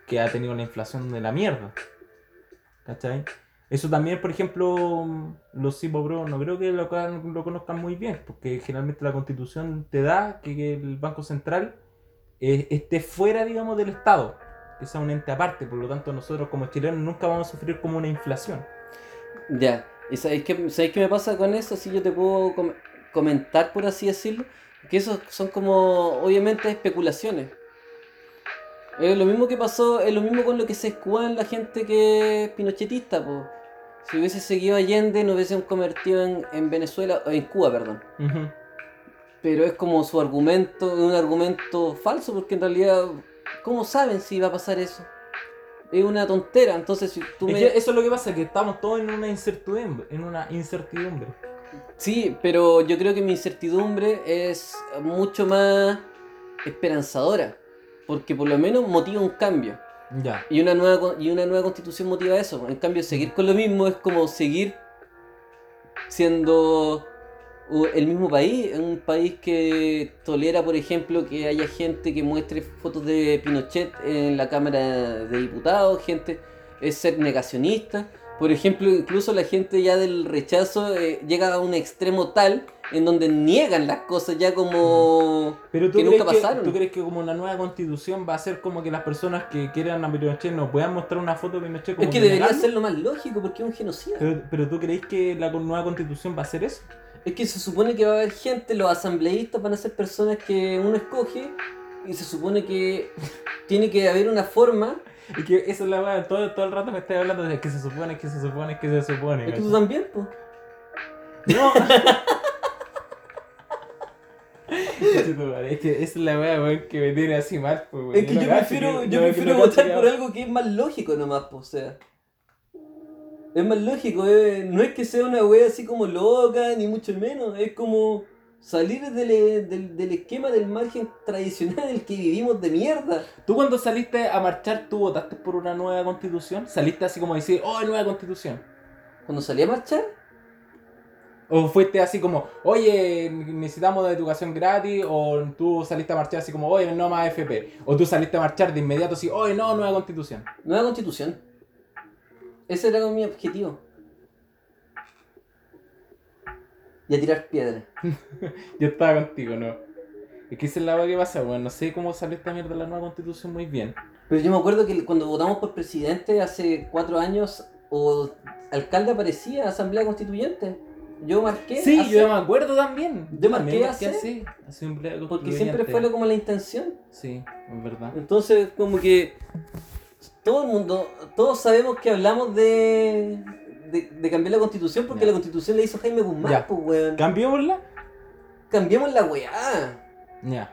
que ha tenido una inflación de la mierda. ¿Cachai? Eso también, por ejemplo, los Pro no creo que lo, lo conozcan muy bien, porque generalmente la constitución te da que, que el Banco Central eh, esté fuera, digamos, del Estado, que sea un ente aparte, por lo tanto nosotros como chilenos nunca vamos a sufrir como una inflación. Ya. ¿Y sabéis qué, sabéis qué me pasa con eso? Si yo te puedo com- comentar, por así decirlo. Que eso son como, obviamente, especulaciones. Es lo mismo que pasó, es lo mismo con lo que se escuda en la gente que es pinochetista, po. Si hubiese seguido Allende, no hubiesen convertido en, en Venezuela, o en Cuba, perdón. Pero es como su argumento, un argumento falso, porque en realidad, ¿cómo saben si va a pasar eso? Es una tontera, entonces si tú Es me... eso es lo que pasa, que estamos todos en una incertidumbre, en una incertidumbre. Sí, pero yo creo que mi incertidumbre es mucho más esperanzadora, porque por lo menos motiva un cambio. Ya. Y una nueva, y una nueva constitución motiva eso. En cambio, seguir con lo mismo es como seguir siendo el mismo país, un país que tolera, por ejemplo, que haya gente que muestre fotos de Pinochet en la Cámara de Diputados, gente es ser negacionista. Por ejemplo, incluso la gente ya del rechazo eh, llega a un extremo tal en donde niegan las cosas ya como Pero tú que crees nunca que, pasaron. ¿tú crees que como una nueva constitución va a ser como que las personas que quieran a Pinochet no puedan mostrar una foto de Pinochet como Es que que debería ser lo más lógico porque es un genocida. Pero, pero tú crees que la nueva constitución va a hacer eso? Es que se supone que va a haber gente, los asambleístas van a ser personas que uno escoge y se supone que tiene que haber una forma. Y que eso es la weá, todo, todo el rato me estás hablando de que se supone, que se supone, que se supone. Es que tú también, pues. No. [laughs] Es que esa es la weón, que me tiene así mal, pues. Es que yo prefiero, yo prefiero votar por algo que es más lógico nomás, pues, o sea. Es más lógico, eh, no es que sea una wea así como loca, ni mucho menos, es como salir del, del, del esquema del margen tradicional en el que vivimos de mierda. ¿Tú cuando saliste a marchar, tú votaste por una nueva constitución? ¿Saliste así como a decir, oh, nueva constitución? Cuando salí a marchar, ¿O fuiste así como, oye, necesitamos educación gratis? ¿O tú saliste a marchar así como, oye, no más FP? ¿O tú saliste a marchar de inmediato así, oye, no, nueva constitución? nueva constitución. Ese era mi objetivo. Y a tirar piedras. [laughs] Yo estaba contigo, ¿no? Es que esa es la que pasa, weón. No sé cómo salió esta mierda de la nueva constitución muy bien. Pero yo me acuerdo que cuando votamos por presidente hace cuatro años, o alcalde aparecía, asamblea constituyente. Yo marqué. Sí, yo me acuerdo también. Yo también marqué hacer. así. Asamblea Porque constituyente. siempre fue lo- como la intención. Sí, es verdad. Entonces, como que todo el mundo, todos sabemos que hablamos de, de, de cambiar la constitución porque Ya. la constitución la hizo Jaime Guzmán, Ya. pues, weón. ¿Cambiémosla? Cambiamos la weá. Ya.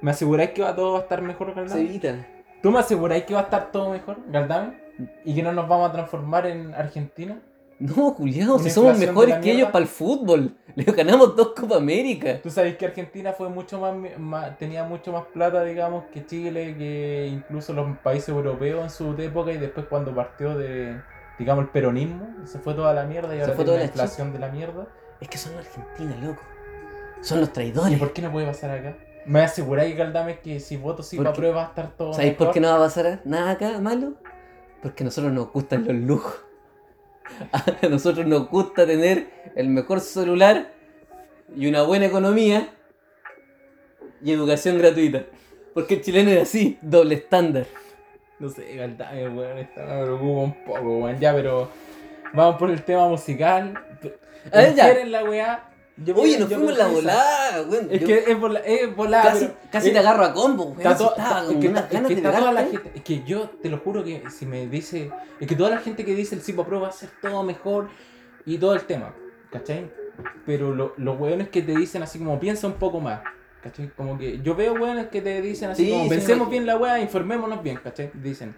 ¿Me aseguráis que va todo va a estar mejor, Se Galdame? evita. ¿Tú me aseguráis que va a estar todo mejor, Galdame? ¿Y que no nos vamos a transformar en Argentina? No, culiao, si somos mejores que ellos para el fútbol. [laughs] Le ganamos dos Copa América. Tú sabes que Argentina fue mucho más, más- tenía mucho más plata, digamos, que Chile, que incluso los países europeos en su época y después cuando partió de, digamos, el peronismo, se fue toda la mierda y Se ahora fue toda la inflación de la mierda. Es que son los argentinos, loco. Son los ¿Y traidores. por qué no puede pasar acá? Me aseguráis, Galdame, que si voto sí para prueba va a estar todo ¿Sabéis por qué no va a pasar nada acá malo? Porque a nosotros nos gustan los lujos. [laughs] A nosotros nos gusta tener el mejor celular y una buena economía y educación gratuita. Porque el chileno es así, doble estándar. No sé, Galdame, weón, esta me preocupa un poco, weón, ya, pero vamos por el tema musical. A ver, ya. en la weá. Yo Oye, nos yo fuimos voy la volada, weón. Es Yo que es, vola, es volada, casi, pero- casi es- te agarro a combo. Está está- con es que unas está- es ganas que de está toda la pegarte. gente, es que yo te lo juro que si me dice, es que toda la gente que dice el Cipo Pro va a ser todo mejor y todo el tema, ¿cachai? Pero lo- los weones que te dicen así como piensa un poco más, ¿cachai? Como que yo veo weones que te dicen así Sí, como pensemos bien la weá, informémonos bien, ¿cachai? Dicen,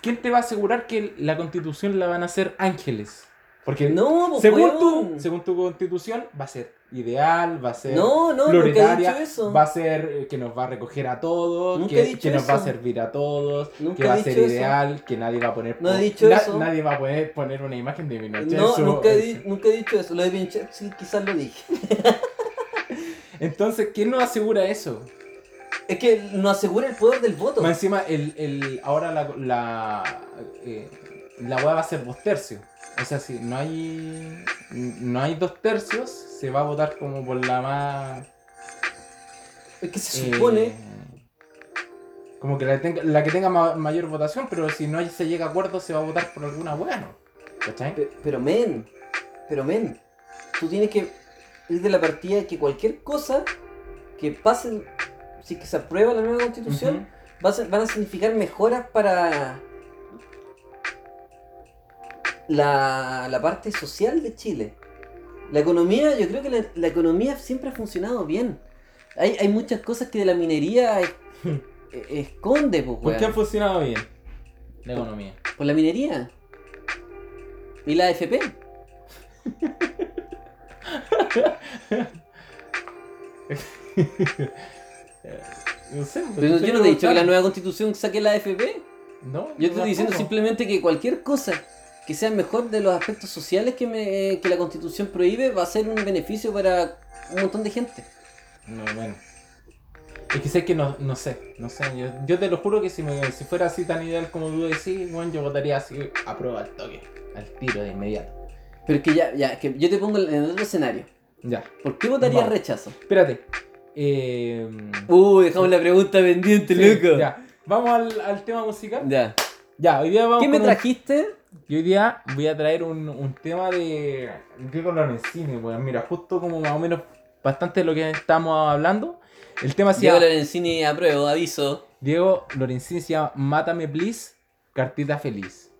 ¿quién te va a asegurar que la constitución la van a hacer ángeles? Porque No, pues, según weón. tú, según tu constitución, va a ser ideal, va a ser No, no, nunca he dicho eso. va a ser eh, que nos va a recoger a todos, Nunca he que, dicho que nos va a eso. servir a todos, Nunca que he va a dicho ser eso. ideal, que nadie va a poner No he dicho eso. nadie va a poder poner una imagen de Pinochet. No, su- nunca he, en di- su- nunca he dicho eso. Lo de Pinochet sí, quizás lo dije. [laughs] Entonces, ¿quién nos asegura eso? Es que nos asegura el poder del voto. Más encima, el, el, ahora la, la, eh, la weá va a ser dos tercios. O sea, si no hay, no hay dos tercios, se va a votar como por la más... Es que se eh, supone. como que la, tenga- la que tenga ma- mayor votación, pero si no se llega a acuerdo, se va a votar por alguna ¿no? ¿Cachai? Pe- Pero men, pero men, tú tienes que ir de la partida que cualquier cosa que pase, si que se aprueba la nueva constitución, va a ser- van a significar mejoras para la, la parte social de Chile. La economía, yo creo que la, la economía siempre ha funcionado bien. Hay, hay muchas cosas que de la minería [laughs] es- esconde, pues, ¿Por qué ha funcionado bien la economía? Por la minería. Y la AFP. [laughs] No sé. Pero yo no te he dicho que la nueva constitución saque la AFP. No, Yo te estoy diciendo simplemente que cualquier cosa que sea mejor de los aspectos sociales que, me, que la constitución prohíbe va a ser un beneficio para un montón de gente. No, bueno. Es que sé que no, no sé, no sé. Yo, yo te lo juro que si, me, si fuera así tan ideal como tú decís, bueno, yo votaría así a prueba al toque, al tiro de inmediato. Pero es que ya, ya, que yo te pongo en el otro escenario. Ya, ¿Por qué votarías Vamos. rechazo? espérate. Eh, Uy, dejamos la pregunta pendiente, sí, loco. Ya, vamos al, al tema musical. Ya. Ya, hoy día vamos ¿Qué me trajiste? Y hoy día voy a traer un, un tema de Diego Lorenzini, weón. Mira, justo como más o menos bastante de lo que estamos hablando. El tema se Diego llama Lorenzini apruebo, aviso. Diego Lorenzini se llama Mátame Please, Cartita Feliz.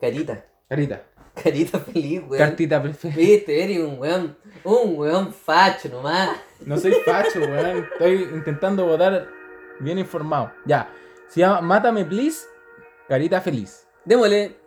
Carita. Carita. Carita feliz, weón. Cartita feliz. Viste, eres un weón, un weón facho nomás. No soy facho, weón. Estoy intentando votar bien informado. Ya. Se llama Mátame Please, Carita Feliz. Démosle.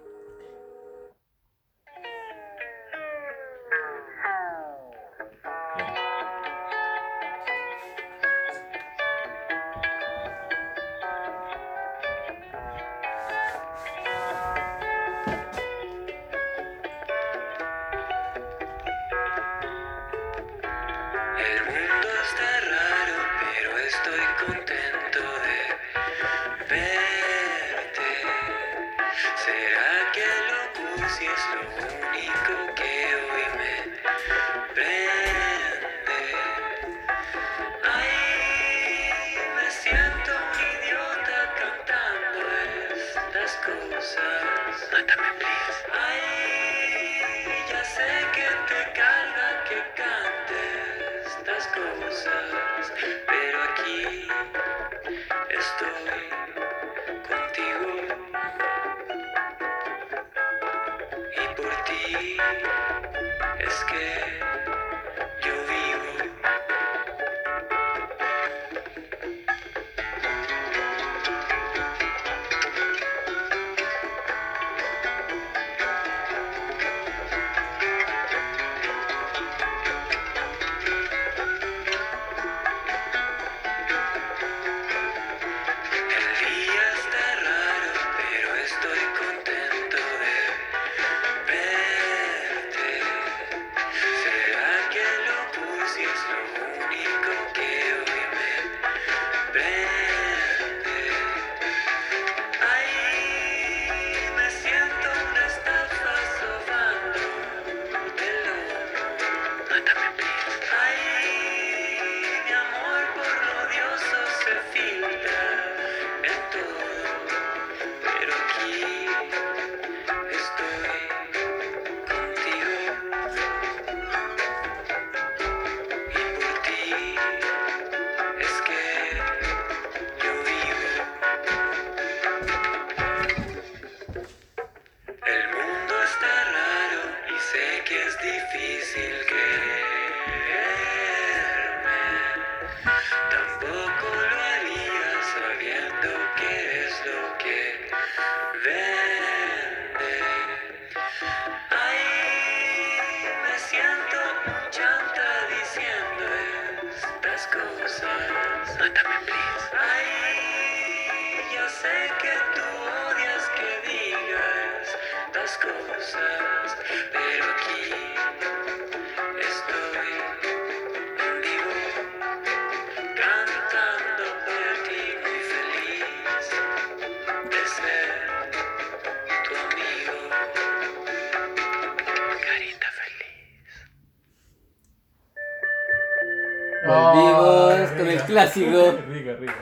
Clásico. Rico, rico.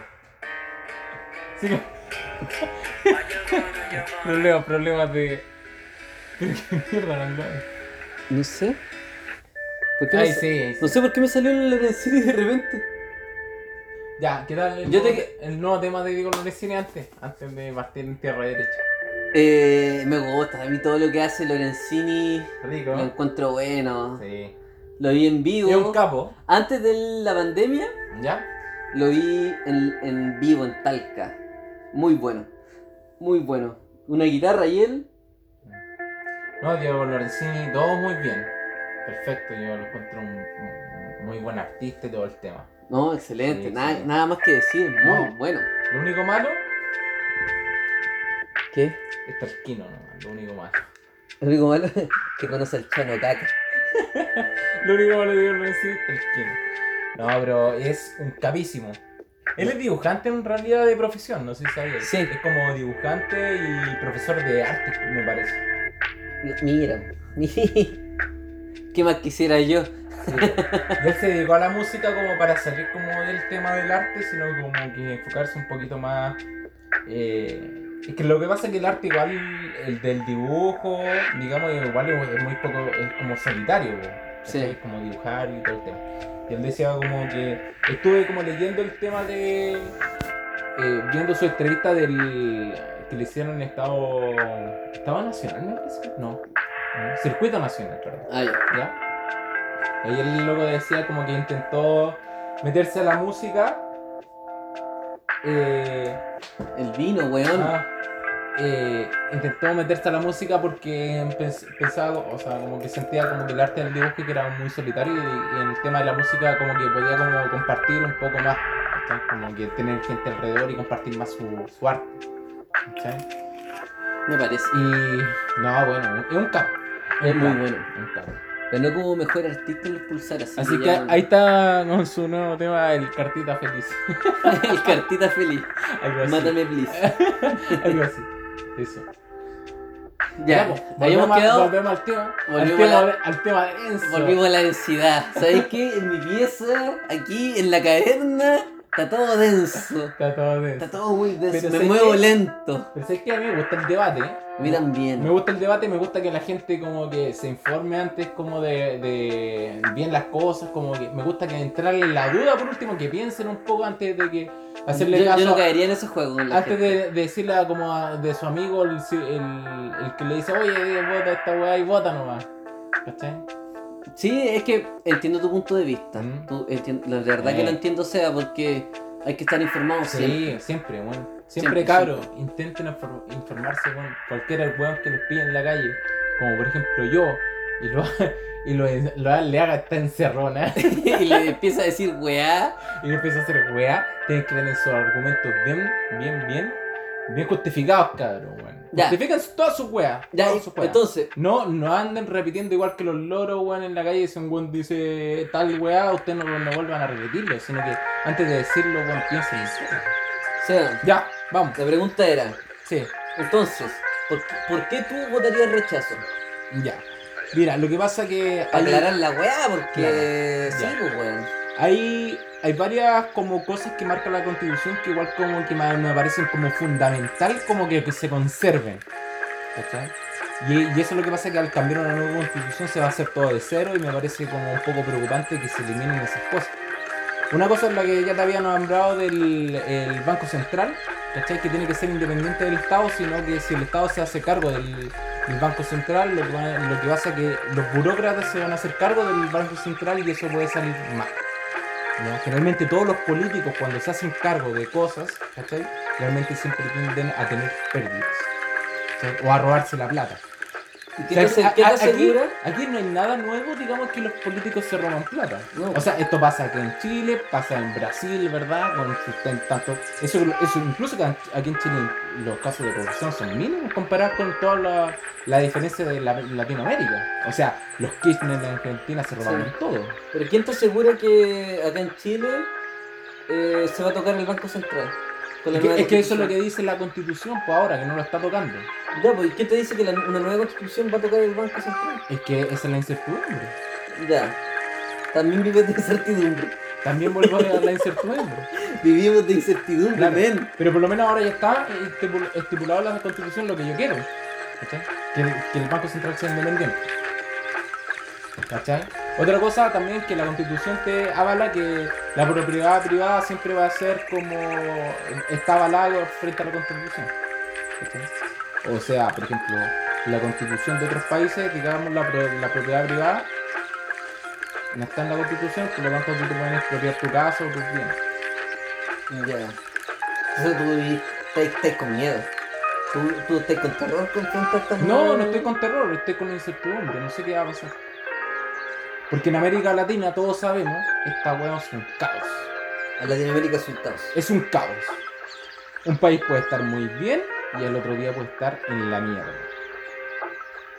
Problemas, [laughs] problemas de. ¿Qué mierda? No sé. ¿Por qué Ay, me sa- sí, sí. No sé por qué me salió el Lorenzini de repente. Ya, ¿qué tal el, Yo nuevo, te- el nuevo tema de Diego Lorenzini antes? Antes de partir en tierra derecha. Eh, me gusta, a mí todo lo que hace Lorenzini Rico. lo encuentro bueno. Sí. Lo vi en Es un vivo. capo, Antes de la pandemia, ¿ya? Lo vi en, en vivo en Talca. Muy bueno. Muy bueno. Una guitarra y él. No, Diego Lorenzini, todo muy bien. Perfecto, yo lo encuentro un, un muy buen artista y todo el tema. No, excelente. Sí, nada, sí. nada más que decir. Muy No. bueno. Lo único malo ¿Qué? es Tarquino nomás, lo único malo. Lo único malo [laughs] es que conoce al Chano Caca. [laughs] Lo único malo de Diego Lorenzini es Tarquino. No, pero es un capísimo. Él es dibujante en realidad de profesión, no sé si sabías. Sí. Es como dibujante y profesor de arte, me parece. Mira. ¿Qué más quisiera yo? Sí. Y él se dedicó a la música como para salir como del tema del arte, sino como que enfocarse un poquito más. eh, es que lo que pasa es que el arte igual, el del dibujo, digamos, igual es es muy poco, es como solitario, po, Sí. ¿cachai? como dibujar y todo el tema. Y él decía como que estuve como leyendo el tema de, eh, viendo su entrevista del que le hicieron en Estado, Estado Nacional, me parece, no, no, Circuito Nacional, perdón. Ah, ya. ¿Ya? Ahí el loco decía como que intentó meterse a la música. eh, El vino, weón. ah, eh, intentó meterse a la música porque pens- pensaba, o sea, como que sentía como que el arte del dibujo que era muy solitario y, y en el tema de la música como que podía como compartir un poco más, como que tener gente alrededor y compartir más su, su arte. ¿cachai? Me parece. Y no, bueno, es un capo. Es muy bueno. un capo. Pero no como mejor artista en los pulsar así. Así que ya- ahí está con su nuevo tema, el Cartita Feliz. [laughs] el cartita feliz. Algo así. Mátame, please. [laughs] Algo así. Eso. Ya, pues, habíamos volvemos, quedado. volvemos al tema. Volvimos al, tema a la- de- al tema denso. Volvimos a la densidad. ¿Sabes qué? En mi pieza, aquí en la caverna, está todo denso. Está todo denso. Está todo muy denso. Pero Me muevo que- lento. Pero es que a mí me gusta el debate. A mí también. Me gusta el debate, me gusta que la gente como que se informe antes como de, de bien las cosas, como que me gusta que entrarle en la duda por último, que piensen un poco antes de que hacerle yo, caso. yo no caería en ese juego. Antes de, de decirle a, como a- de su amigo, el, el, el que le dice, oye, vota esta weá y vota nomás. ¿Cachai? Sí, es que entiendo tu punto de vista. Mm. Tú la verdad que Eh. lo entiendo sea porque hay que estar informado Sí, siempre. siempre, bueno. Siempre, Siempre, cabros, intenten infor- informarse con cualquier weón que les pille en la calle. Como por ejemplo yo, y lo, [laughs] y lo, lo- le haga esta encerrona [laughs] y le empieza a decir, weá. y le empieza a hacer weá, tienen que tener sus argumentos bien, bien, bien, bien justificados, cabros, weón. Ya. Justifican todas sus weas. Ya, todas sus weas. entonces, No, no anden repitiendo igual que los loros, weón, en la calle. Si un weón dice tal weá, ustedes no, no vuelvan a repetirlo, sino que antes de decirlo, weón, piensen. Ya, vamos. la pregunta era, Sí, entonces, ¿por, por qué tú votarías rechazo? ya. Mira, lo que pasa que hay, aclarar la weá, porque Claro, sí, pues weón. hay, hay varias como cosas que marca la constitución que igual como que me, parecen como fundamental como que, que se conserven. ¿Cachai? Y, y eso es lo que pasa que al cambiar una nueva constitución se va a hacer todo de cero y me parece como un poco preocupante que se eliminen esas cosas. Una cosa es la que ya te había nombrado del el Banco Central, ¿cachai? Que tiene que ser independiente del Estado, sino que si el Estado se hace cargo del, Banco Central, lo que, lo que pasa es que los burócratas se van a hacer cargo del Banco Central y eso puede salir mal. Generalmente todos los políticos cuando se hacen cargo de cosas. Realmente siempre tienden a tener pérdidas. O a robarse la plata. ¿Y O sea, te, a- te aquí, no hay nada nuevo, digamos, que los políticos se roban plata. No. O sea, esto pasa aquí en Chile, pasa en Brasil, ¿verdad? Con tantos- eso, eso incluso aquí en Chile los casos de corrupción son mínimos comparados con toda la, la diferencia de la- Latinoamérica. O sea, los Kirchner en Argentina se robaron Sí. todo. Pero ¿quién te asegura que acá en Chile eh, se va a tocar el Banco Central? Con la Es que, es eso es lo que dice la constitución, pues ahora, que no lo está tocando. Ya, pues, ¿y ¿quién te dice que la- una nueva constitución va a tocar el Banco Central? Es que esa es la incertidumbre. Ya. También vives de incertidumbre. También vuelvo a la incertidumbre. [laughs] Vivimos de incertidumbre, Claro. men. Pero por lo menos ahora ya está estipul- estipulado en la constitución lo que yo quiero. ¿Cachai? Que, el- que el Banco Central sea independiente. ¿Cachai? Otra cosa también que la constitución te avala que la propiedad privada siempre va a ser como está avalado frente a la constitución. O sea, por ejemplo, la constitución de otros países, digamos la, la propiedad privada, no está en la constitución, por lo tanto tú te puedes expropiar tu casa o tus bienes. Ya. Eso tú vivís, estás, con miedo. Tú, tú estás con terror confrontar estas No, no estoy con terror, estoy con incertidumbre, no sé qué va a pasar. Porque en América Latina todos sabemos, esta weá es un caos. A Latinoamérica es un caos. Es un caos. Un país puede estar muy bien y el otro día puede estar en la mierda.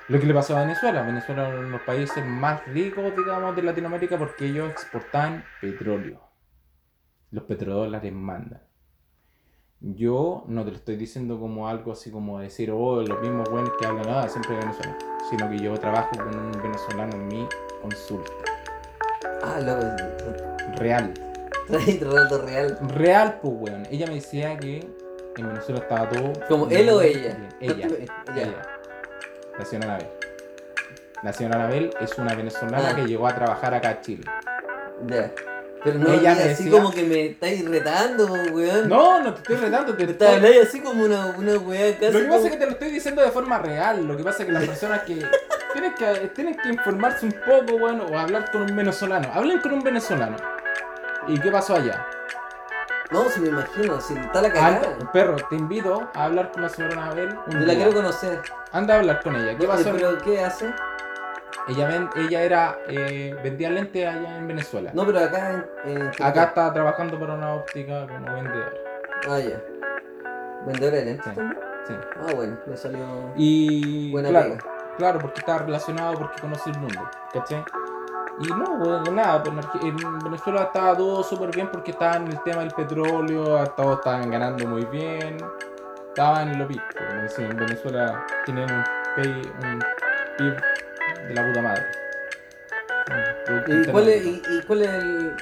Lo que le pasó a Venezuela. Venezuela es uno de los países más ricos, digamos, de Latinoamérica porque ellos exportaban petróleo. Los petrodólares mandan. Yo no te lo estoy diciendo como algo así como decir, oh, los mismos buenos que hablan nada, siempre de Venezuela. Sino que yo trabajo con un venezolano en mi consulta. Ah, loco. Real. Real. Real, pues, weón. Ella me decía que en Venezuela estaba todo. ¿Como él o ella? Ella. Ella. La señora Anabel. La señora Anabel es una venezolana Ah. que llegó a trabajar acá a Chile. Ya. Pero no, Ella así me decía- como que me estáis retando, weón. No, no te estoy retando, te [laughs] estoy... hablando así como una, una weá casi. Lo que pasa como- es que te lo estoy diciendo de forma real. Lo que pasa es que las personas que tienen que, tienen que informarse un poco, bueno, o hablar con un venezolano. Hablen con un venezolano. ¿Y qué pasó allá? No, si me imagino, si está la cagada. Anda, perro, te invito a hablar con la señora Anabel. Yo la día. quiero conocer. Anda a hablar con ella. ¿Qué pasó? ¿Pero qué hace? Ella, ven- ella era, eh, vendía lentes allá en Venezuela. No, pero acá en. en Acá está trabajando para una óptica como vendedora. Ah, ya. Vendedora de lentes Sí. también. Sí. Ah, bueno, le salió. Y Buena claro, pega. Claro, porque está relacionado porque conoce el mundo, ¿cachai? Y no, bueno, nada, pues en Venezuela estaba todo súper bien porque estaban en el tema del petróleo, todos estaban ganando muy bien, estaban en lo pico. En Venezuela tienen un PIB, un PIB de la puta madre. ¿Y cuál, es, Bruto. y, y cuál es el.?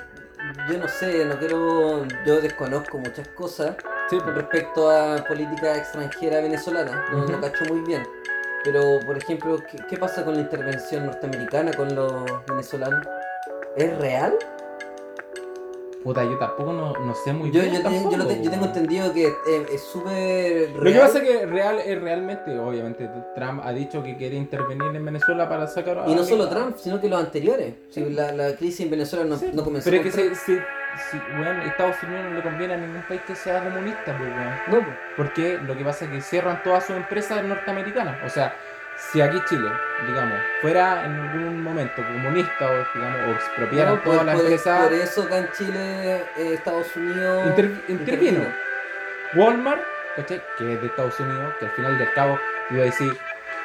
Yo no sé, no quiero. Yo desconozco muchas cosas Sí, con pues, respecto a política extranjera venezolana. No, no Ujú. cacho muy bien. Pero, por ejemplo, ¿qué, qué pasa con la intervención norteamericana con los venezolanos? ¿Es real? puta, yo tampoco no, no sé muy Yo, bien. yo, te- yo, te- yo tampoco, tengo entendido que eh, es súper Lo que real. pasa es que real, es realmente, obviamente, Trump ha dicho que quiere intervenir en Venezuela para sacar a... Y no solo Trump, sino que los anteriores. Si la, la crisis en Venezuela no, Sí, no comenzó Pero es que si, si, si, weón, Estados Unidos no le conviene a ningún país que sea comunista, pues. No, pues. Porque lo que pasa es que cierran todas sus empresas norteamericanas. O sea, si aquí Chile, digamos, fuera en algún momento comunista o, digamos, o expropiaran No, por, todas las por- empresas, por eso acá en Chile, eh, Estados Unidos inter- intervino. Walmart, ¿cachai? Que es de Estados Unidos, que al final del cabo iba a decir,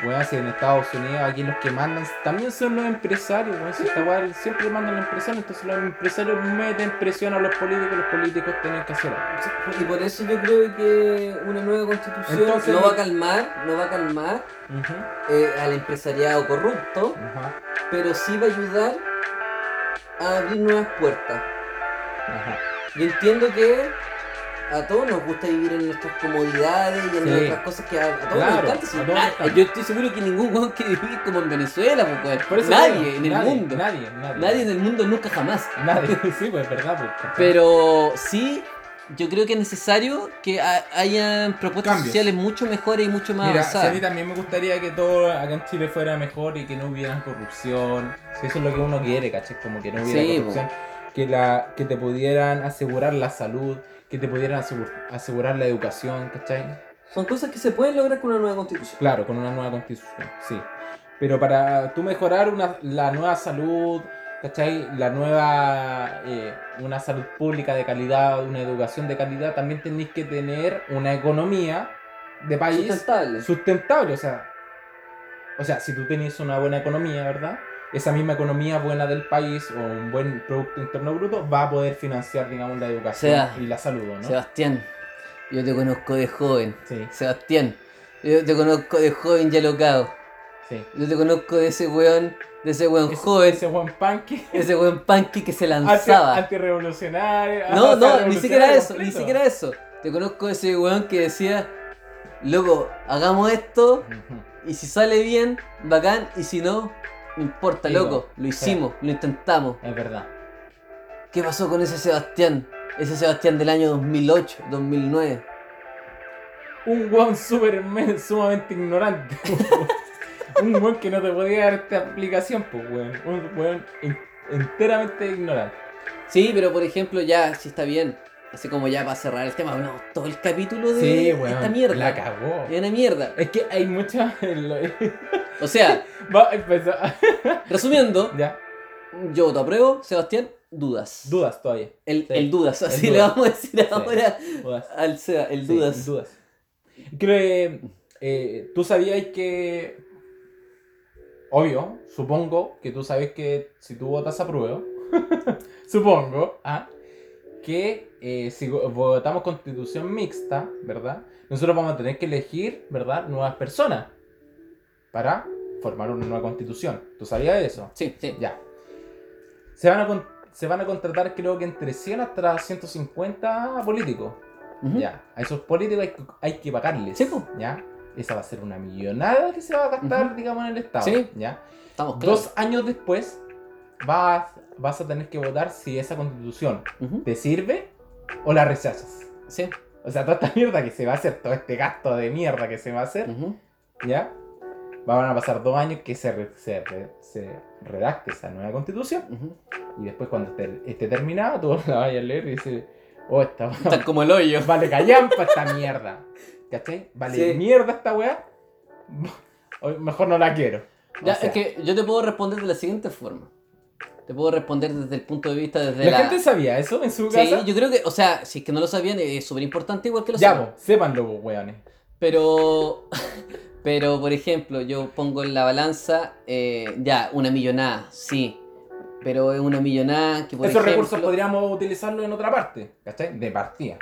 weón, si en Estados Unidos aquí los que mandan también son los empresarios, weón, si esta siempre mandan los empresarios, entonces los empresarios meten presión a los políticos, los políticos tienen que hacer algo. Y por eso yo creo que una nueva constitución Entonces- no va a calmar, no va a calmar eh, al empresariado corrupto, pero sí va a ayudar a abrir nuevas puertas. ajá. Yo entiendo que a todos nos gusta vivir en nuestras comodidades y en Sí. nuestras cosas que a, a todos Claro, nos encanta. yo estoy seguro que ningún weón quiere vivir como en Venezuela, pues. Por eso nadie digo, en el nadie, mundo. Nadie, nadie. Nadie en el mundo nunca jamás. Nadie, [laughs] sí, pues es verdad. Pues. Pero sí, yo creo que es necesario que ha- hayan propuestas Cambios. sociales mucho mejores y mucho más Mira, si a avanzadas. mí también me gustaría que todo acá en Chile fuera mejor y que no hubiera corrupción. Si eso es lo que uno quiere, ¿cachai? Como que no hubiera Sí, corrupción. Que, la, que te pudieran asegurar la salud, que te pudieran asegu- asegurar la educación, ¿cachai? Son cosas que se pueden lograr con una nueva constitución. Claro, con una nueva constitución, sí. Pero para tú mejorar una, la nueva salud, ¿cachai? La nueva, eh, una salud pública de calidad, una educación de calidad, también tenéis que tener una economía de país Sustentable. sustentable. O sea, o sea, si tú tenés una buena economía, ¿verdad? Esa misma economía buena del país o un buen Producto Interno Bruto va a poder financiar, digamos, la educación y la salud, ¿no? Sebastián, yo te conozco de joven. Sí, Sebastián, yo te conozco de joven y alocado. sí. Yo te conozco de ese weón, de ese weón Ese- joven, Ese buen punky. [laughs] ese weón punky que se Anti, lanzaba. antirrevolucionario. No, o sea, no, [laughs] ni siquiera eso, ni siquiera eso. Te conozco de ese weón que decía, loco, hagamos esto y si sale bien, bacán, y si no, no importa, Digo, loco, lo hicimos, lo intentamos. Es verdad. ¿Qué pasó con ese Sebastián? Ese Sebastián del año 2008, 2009. Un weón super men- sumamente ignorante. [laughs] un weón que no te podía dar esta explicación, pues weón. Un weón en- enteramente ignorante. Sí, pero por ejemplo, ya, sí está bien. Así como ya para cerrar el tema, hablamos todo el capítulo de Sí, weón. esta mierda. La cagó. Es una mierda. Es que hay muchas. [laughs] O sea, [laughs] Va a empezar. [laughs] resumiendo, ya. yo te apruebo, Sebastián, dudas. Dudas todavía. El, Sí. el dudas, así dudas. le vamos a decir ahora Dudas. al Seba, el Sí, dudas. dudas. Creo que eh, tú sabías que. Obvio, supongo que tú sabes que si tú votas apruebo, [laughs] supongo, ¿ah? que eh, si votamos constitución mixta, ¿verdad? Nosotros vamos a tener que elegir, ¿verdad? Nuevas personas para formar una nueva constitución. ¿Tú sabías eso? Sí, sí. Ya. Se van a, se van a contratar creo que entre 100 hasta 150 políticos. Ujú. Ya, a esos políticos hay que, hay que pagarles. Sí. ¿Ya? Esa va a ser una millonada que se va a gastar, Ujú. digamos, en el Estado. Sí. ¿Ya? Estamos claros. Dos años después vas, vas a tener que votar si esa constitución Ujú. te sirve o la rechazas. Sí. O sea, toda esta mierda que se va a hacer, todo este gasto de mierda que se va a hacer. ¿ya? Van a pasar dos años que se, re- se, re- se redacte esa nueva constitución. Ujú. Y después cuando esté, esté terminada, tú [laughs] la vayas a leer y dices, oh, esta Está como el hoyo. [laughs] Vale callampa esta mierda. ¿Cachai? Vale Sí. mierda esta weá. [laughs] O Mejor no la quiero. O Ya, sea, es que yo te puedo responder de la siguiente forma. Te puedo responder desde el punto de vista desde ¿La, la... gente sabía eso en su Sí, casa? yo creo que, o sea, si es que no lo sabían, es súper importante igual que lo Ya, sepan. po, sépanlo, weones. Pero, pero por ejemplo, yo pongo en la balanza, eh, ya, una millonada, sí. Pero es una millonada que por Esos ejemplo... recursos podríamos utilizarlos en otra parte. ¿Cachai? De partida.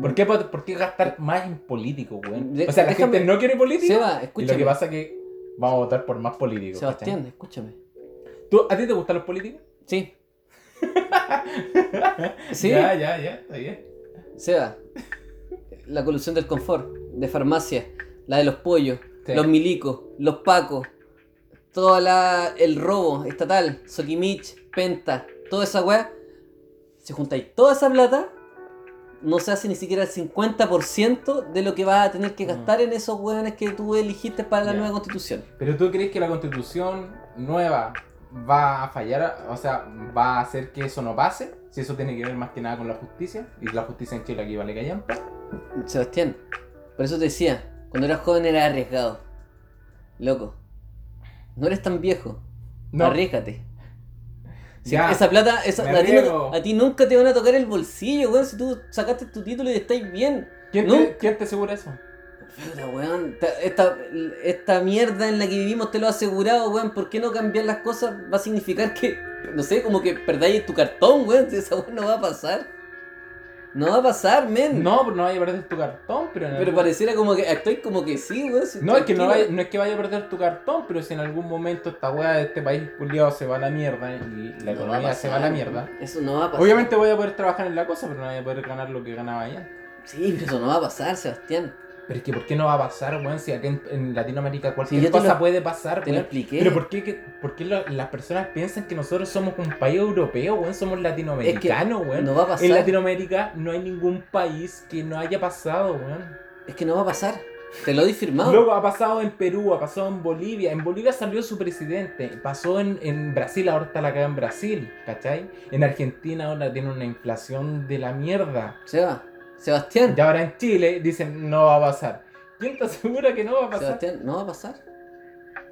¿Por qué, por qué gastar más en políticos, weón? De- O sea, la déjame- gente no quiere políticos. Seba, Y lo que pasa es que vamos a votar por más políticos. ¿cachai? Sebastián, escúchame. ¿Tú, ¿A ti te gustan los políticos? Sí. [laughs] Sí, Ya, ya, ya, está bien. Seba. La colusión del confort, de farmacia, la de los pollos, Sí. los milicos, los pacos, toda la el robo estatal, Sokimich, Penta, toda esa weá. Si juntáis toda esa plata, no se hace ni siquiera el 50% de lo que vas a tener que gastar en esos weones que tú eligiste para la nueva constitución. Pero tú crees que la constitución nueva va a fallar, o sea, va a hacer que eso no pase? Si eso tiene que ver más que nada con la justicia, y la justicia en Chile aquí vale callampa. Sebastián, por eso te decía, cuando eras joven eras arriesgado. Loco, no eres tan viejo. No, Arriesgate. Si Ya, esa plata, esa- a, ti no- a ti nunca te van a tocar el bolsillo, weón. Si tú sacaste tu título y estáis bien. ¿Quién, no. te, ¿Quién te asegura eso? Puta, weón. ta- Esta, esta mierda en la que vivimos te lo ha asegurado, weón. ¿Por qué no cambiar las cosas? Va a significar que, no sé, como que perdáis tu cartón, weón. Si Esa weón no va a pasar. No va a pasar, men. No, pero no vaya a perder tu cartón, pero en Pero algún- pareciera como que estoy como que sí, weón. si No, es que no, vaya- no es que vaya a perder tu cartón, pero si en algún momento esta weá de este país culiado se va a la mierda y la No va a economía se va a la mierda. Eso no va a pasar. Obviamente voy a poder trabajar en la cosa, pero no voy a poder ganar lo que ganaba allá. Sí, pero eso no va a pasar, Sebastián. Pero es que ¿por qué no va a pasar, weón? Si aquí en, en Latinoamérica cualquier cosa lo- puede pasar, Te lo weón. expliqué. Pero ¿por qué, que- por qué lo- las personas piensan que nosotros somos un país europeo, weón? Somos latinoamericanos, weón. no va a pasar. En Latinoamérica no hay ningún país que no haya pasado, weón. Es que no va a pasar. Te lo doy firmado. Luego ha pasado en Perú, ha pasado en Bolivia. En Bolivia salió su presidente. Pasó en, en Brasil, ahora está la cagada en Brasil, ¿cachai? En Argentina ahora tiene una inflación de la mierda. Seba, Sebastián. Y ahora en Chile dicen no va a pasar. ¿Quién te asegura que no va a pasar? Sebastián, no va a pasar.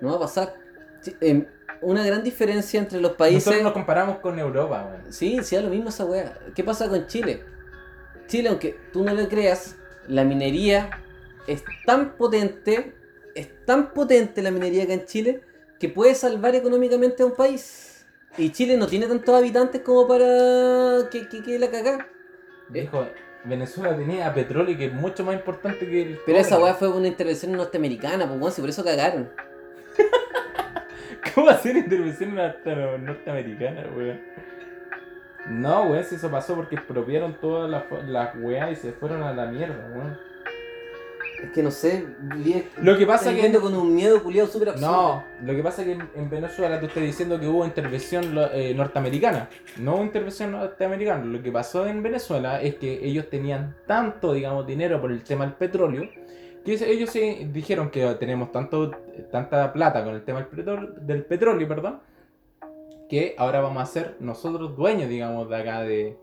No va a pasar. Sí, em, una gran diferencia entre los países. Nosotros nos comparamos con Europa, weón. Sí, sí, da lo mismo esa weá. ¿Qué pasa con Chile? Chile, aunque tú no lo creas, la minería es tan potente, es tan potente la minería acá en Chile, que puede salvar económicamente a un país. Y Chile no tiene tantos habitantes como para que, que, que la cagá. Dijo, Venezuela tenía petróleo que es mucho más importante que el Pero esa weá fue una intervención norteamericana, pues weón, si por eso cagaron. [laughs] ¿Cómo hacer intervención norte- norteamericana, weón? No, weón, si eso pasó porque expropiaron todas las las weas y se fueron a la mierda, weón. Es que no sé, Lo que pasa que. con un miedo culiado súper absurdo. No, lo que pasa es que en, en Venezuela tú estás diciendo que hubo intervención eh, norteamericana, no hubo intervención norteamericana. Lo que pasó en Venezuela es que ellos tenían tanto, digamos, dinero por el tema del petróleo, que ellos se dijeron que tenemos tanto, tanta plata con el tema del petróleo, del petróleo, perdón, que ahora vamos a ser nosotros dueños, digamos, de acá de,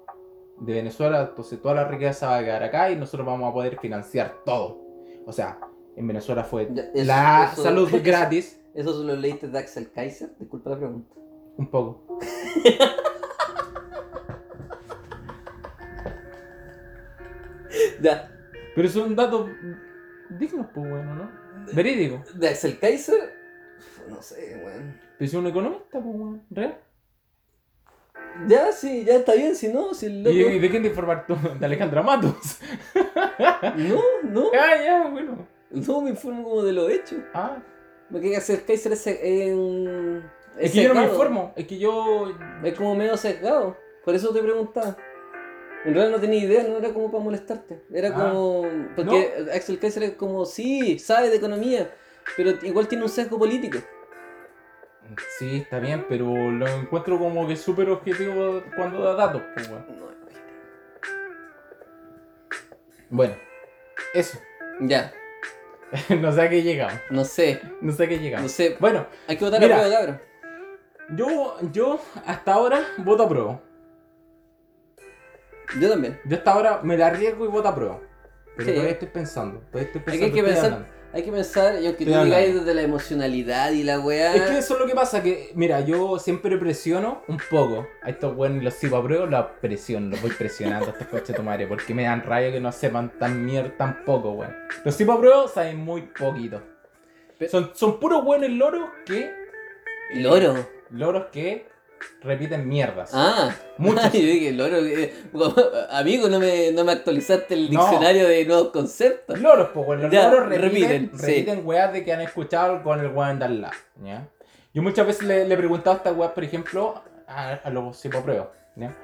de Venezuela. Entonces toda la riqueza va a quedar acá y nosotros vamos a poder financiar todo. O sea, en Venezuela fue Ya, eso- la eso- salud eso- gratis. ¿Eso se lo leíste de Axel Kaiser? Disculpa la pregunta. Un poco. [laughs] Ya, Pero son datos dignos, pues bueno, ¿no? Verídico. de Axel Kaiser, no sé, weón. Pero es un economista, pues bueno, real. Ya, sí, ya está bien, si no, si el loco... ¿Y, y de quién te informar tú? De Alejandra Matos. [laughs] No, no, [laughs] ah, ya, bueno. no me informo como de lo hecho. Ah, Porque Axel Kaiser es, es un... es que yo no me informo. Es que yo. Es como medio sesgado. Por eso te preguntaba. En realidad no tenía idea, no era como para molestarte. Era Ah. como. Porque Axel Kaiser es como, sí, sabe de economía, pero igual tiene un sesgo político. Sí, está bien, pero lo encuentro como que súper objetivo cuando da datos, pues bueno. No, Bueno, eso. Ya, [laughs] no sé a qué llegamos. no sé, No sé a qué no llegamos. sé. Bueno, Hay que votar Mira. a prueba, cabrón. yo, yo hasta ahora voto a prueba. Yo también. Yo hasta ahora me la arriesgo y voto a prueba. Pero Sí. todavía estoy pensando. Todavía estoy Hay que- pensando. hay que pensar- hablando. Hay que pensar, y aunque tú digáis desde la emocionalidad y la weá. Es que eso es lo que pasa, que mira, yo siempre presiono un poco a estos buenos los sigo a prueba, los presiono, los voy presionando a estos coches de tu madre, porque me dan rabia que no sepan tan mierda, tan poco, weón. Los sigo a prueba saben muy poquito. Son, son puros buenos loros que. Loro. Loros que repiten mierdas. Ah. [laughs] Yo dije, loro. eh, amigo, no me, no me actualizaste el No. diccionario de nuevos conceptos. Loros, pues, weón. Los Ya, loros repiten, repiten, repiten, sí. weas de que han escuchado con el weón de al lado, ¿ya? Yo muchas veces le, le he preguntado a estas weas, por ejemplo, a, a los psicopruebos, ¿ya?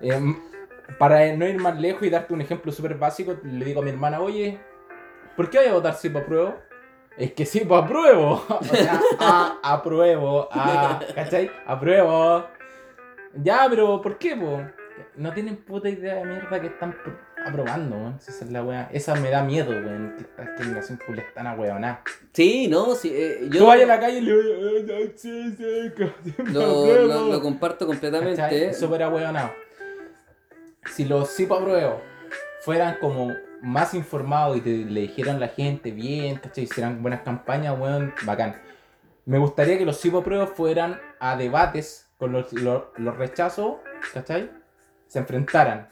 Em, para no ir más lejos y darte un ejemplo súper básico, le digo a mi hermana, oye, ¿por qué voy a votar sí apruebo? Es que sí apruebo. O sea, [laughs] a, apruebo, a, ¿cachai? Apruebo. Ya, pero ¿por qué, po? No tienen puta idea de mierda que están pr- aprobando, weón. Si esa es la wea. Esa me da miedo, weón. Que esta generación culestana, weón. Sí, no, sí. eh, yo Tú vayas a la calle y le "Eh, no, sí, sí, lo, apruebo". lo- lo comparto ¿Cachai? completamente. Súper ahueonado. Si los sí apruebo fueran como más informados y te, le dijeran a la gente bien, ¿cachai? Hicieran buenas campañas, weón, bacán. Me gustaría que los apruebo fueran a debates con los, los, los rechazos, ¿cachai? Se enfrentaran.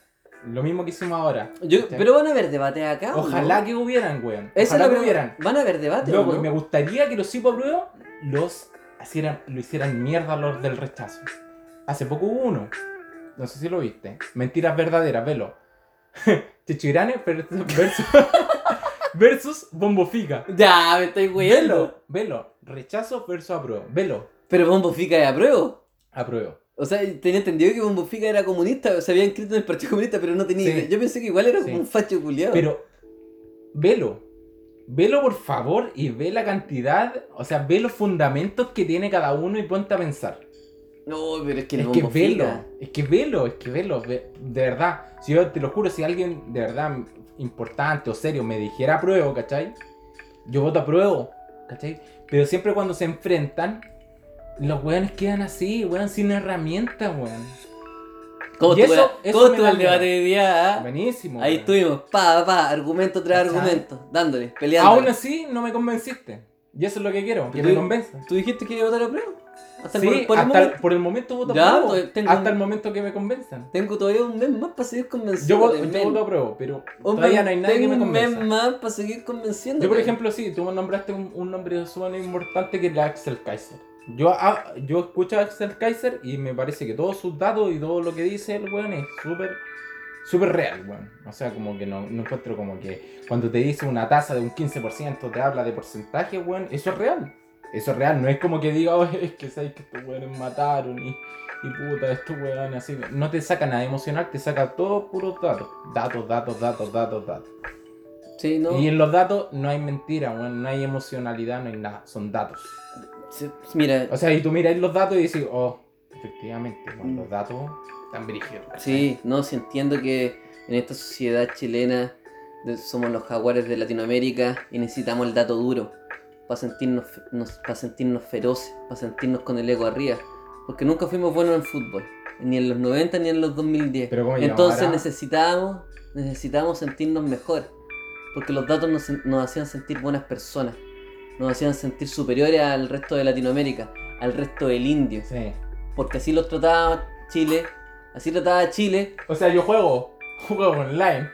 Lo mismo que hicimos ahora. Yo- pero van a haber debate acá. ¿o Ojalá no? que hubieran, weón. Esa es Ojalá la que pregunta. hubieran. Van a haber debate. Loco, ¿o no? me gustaría que los apruebo los hicieran, lo hicieran mierda los del rechazo. Hace poco hubo uno. No sé si lo viste. Mentiras verdaderas, velo. [laughs] Chichirane versus, versus, [laughs] versus Bombo Fica. Ya, me estoy weyendo. Velo, velo. Rechazo versus apruebo. Velo. Pero Bombo Fica es apruebo. Apruebo. O sea, tenía entendido que Bombo Fica era comunista, se había inscrito en el Partido Comunista, pero no tenía Sí. Yo pensé que igual era Sí. un facho culiado. Pero, velo. Velo por favor y ve la cantidad, o sea, ve los fundamentos que tiene cada uno y ponte a pensar. No, pero es que Es que velo, es que velo, es que velo, ve- de verdad. Si yo te lo juro, si alguien de verdad importante o serio me dijera apruebo, ¿cachai? Yo voto apruebo, ¿cachai? Pero siempre cuando se enfrentan, los weones quedan así, weón, sin herramientas, weón. ¿Cómo Y eso- eso cómo el debate de día? ah? Buenísimo. Ahí weón. estuvimos, pa, pa, argumento tras ¿Cachai? argumento, dándole, peleando. Aún así, no me convenciste. Y eso es lo que quiero, que ¿Tú- me convenzan. ¿Tú dijiste que iba a votar a prueba? Hasta Sí, por, por el hasta el- momento. por el momento voto Ya, pues, tengo hasta un- el momento que me convenzan. Tengo todavía un mes más para seguir convenciendo. Yo, voto- yo voto apruebo, pero todavía no hay nadie que me un mes convenza. más para seguir convenciendo. Yo, por ejemplo, sí, tú me nombraste un, un nombre sumamente importante que es Axel Kaiser. Yo, ah, yo escucho a Axel Kaiser y me parece que todos sus datos y todo lo que dice el weón es súper súper real, weón. O sea, como que no, no encuentro como que cuando te dice una tasa de un 15% te habla de porcentaje, weón, eso es real. Eso es real, no es como que diga, "Oh, es que sabes que estos weones mataron y, y puta, estos weones así. No te saca nada emocional, te saca todo puros datos. Datos, datos, datos, datos, datos. Sí, no. Y en los datos no hay mentira, weón, no hay emocionalidad, no hay nada, son datos. Sí, Mira, O sea, y tú miras los datos y dices, oh, efectivamente, Mm. los datos están brígidos. sí, no, sí entiendo que en esta sociedad chilena somos los jaguares de Latinoamérica y necesitamos el dato duro para sentirnos, para sentirnos feroces, para sentirnos con el ego arriba. Porque nunca fuimos buenos en fútbol, ni en los 90 ni en los 2010. Pero ¿cómo llegamos Entonces ahora? necesitábamos, necesitábamos sentirnos mejor. Porque los datos nos, nos hacían sentir buenas personas. Nos hacían sentir superiores al resto de Latinoamérica, al resto del indio. Sí. Porque así los trataba Chile, así trataba Chile. O sea, yo juego, [laughs] juego online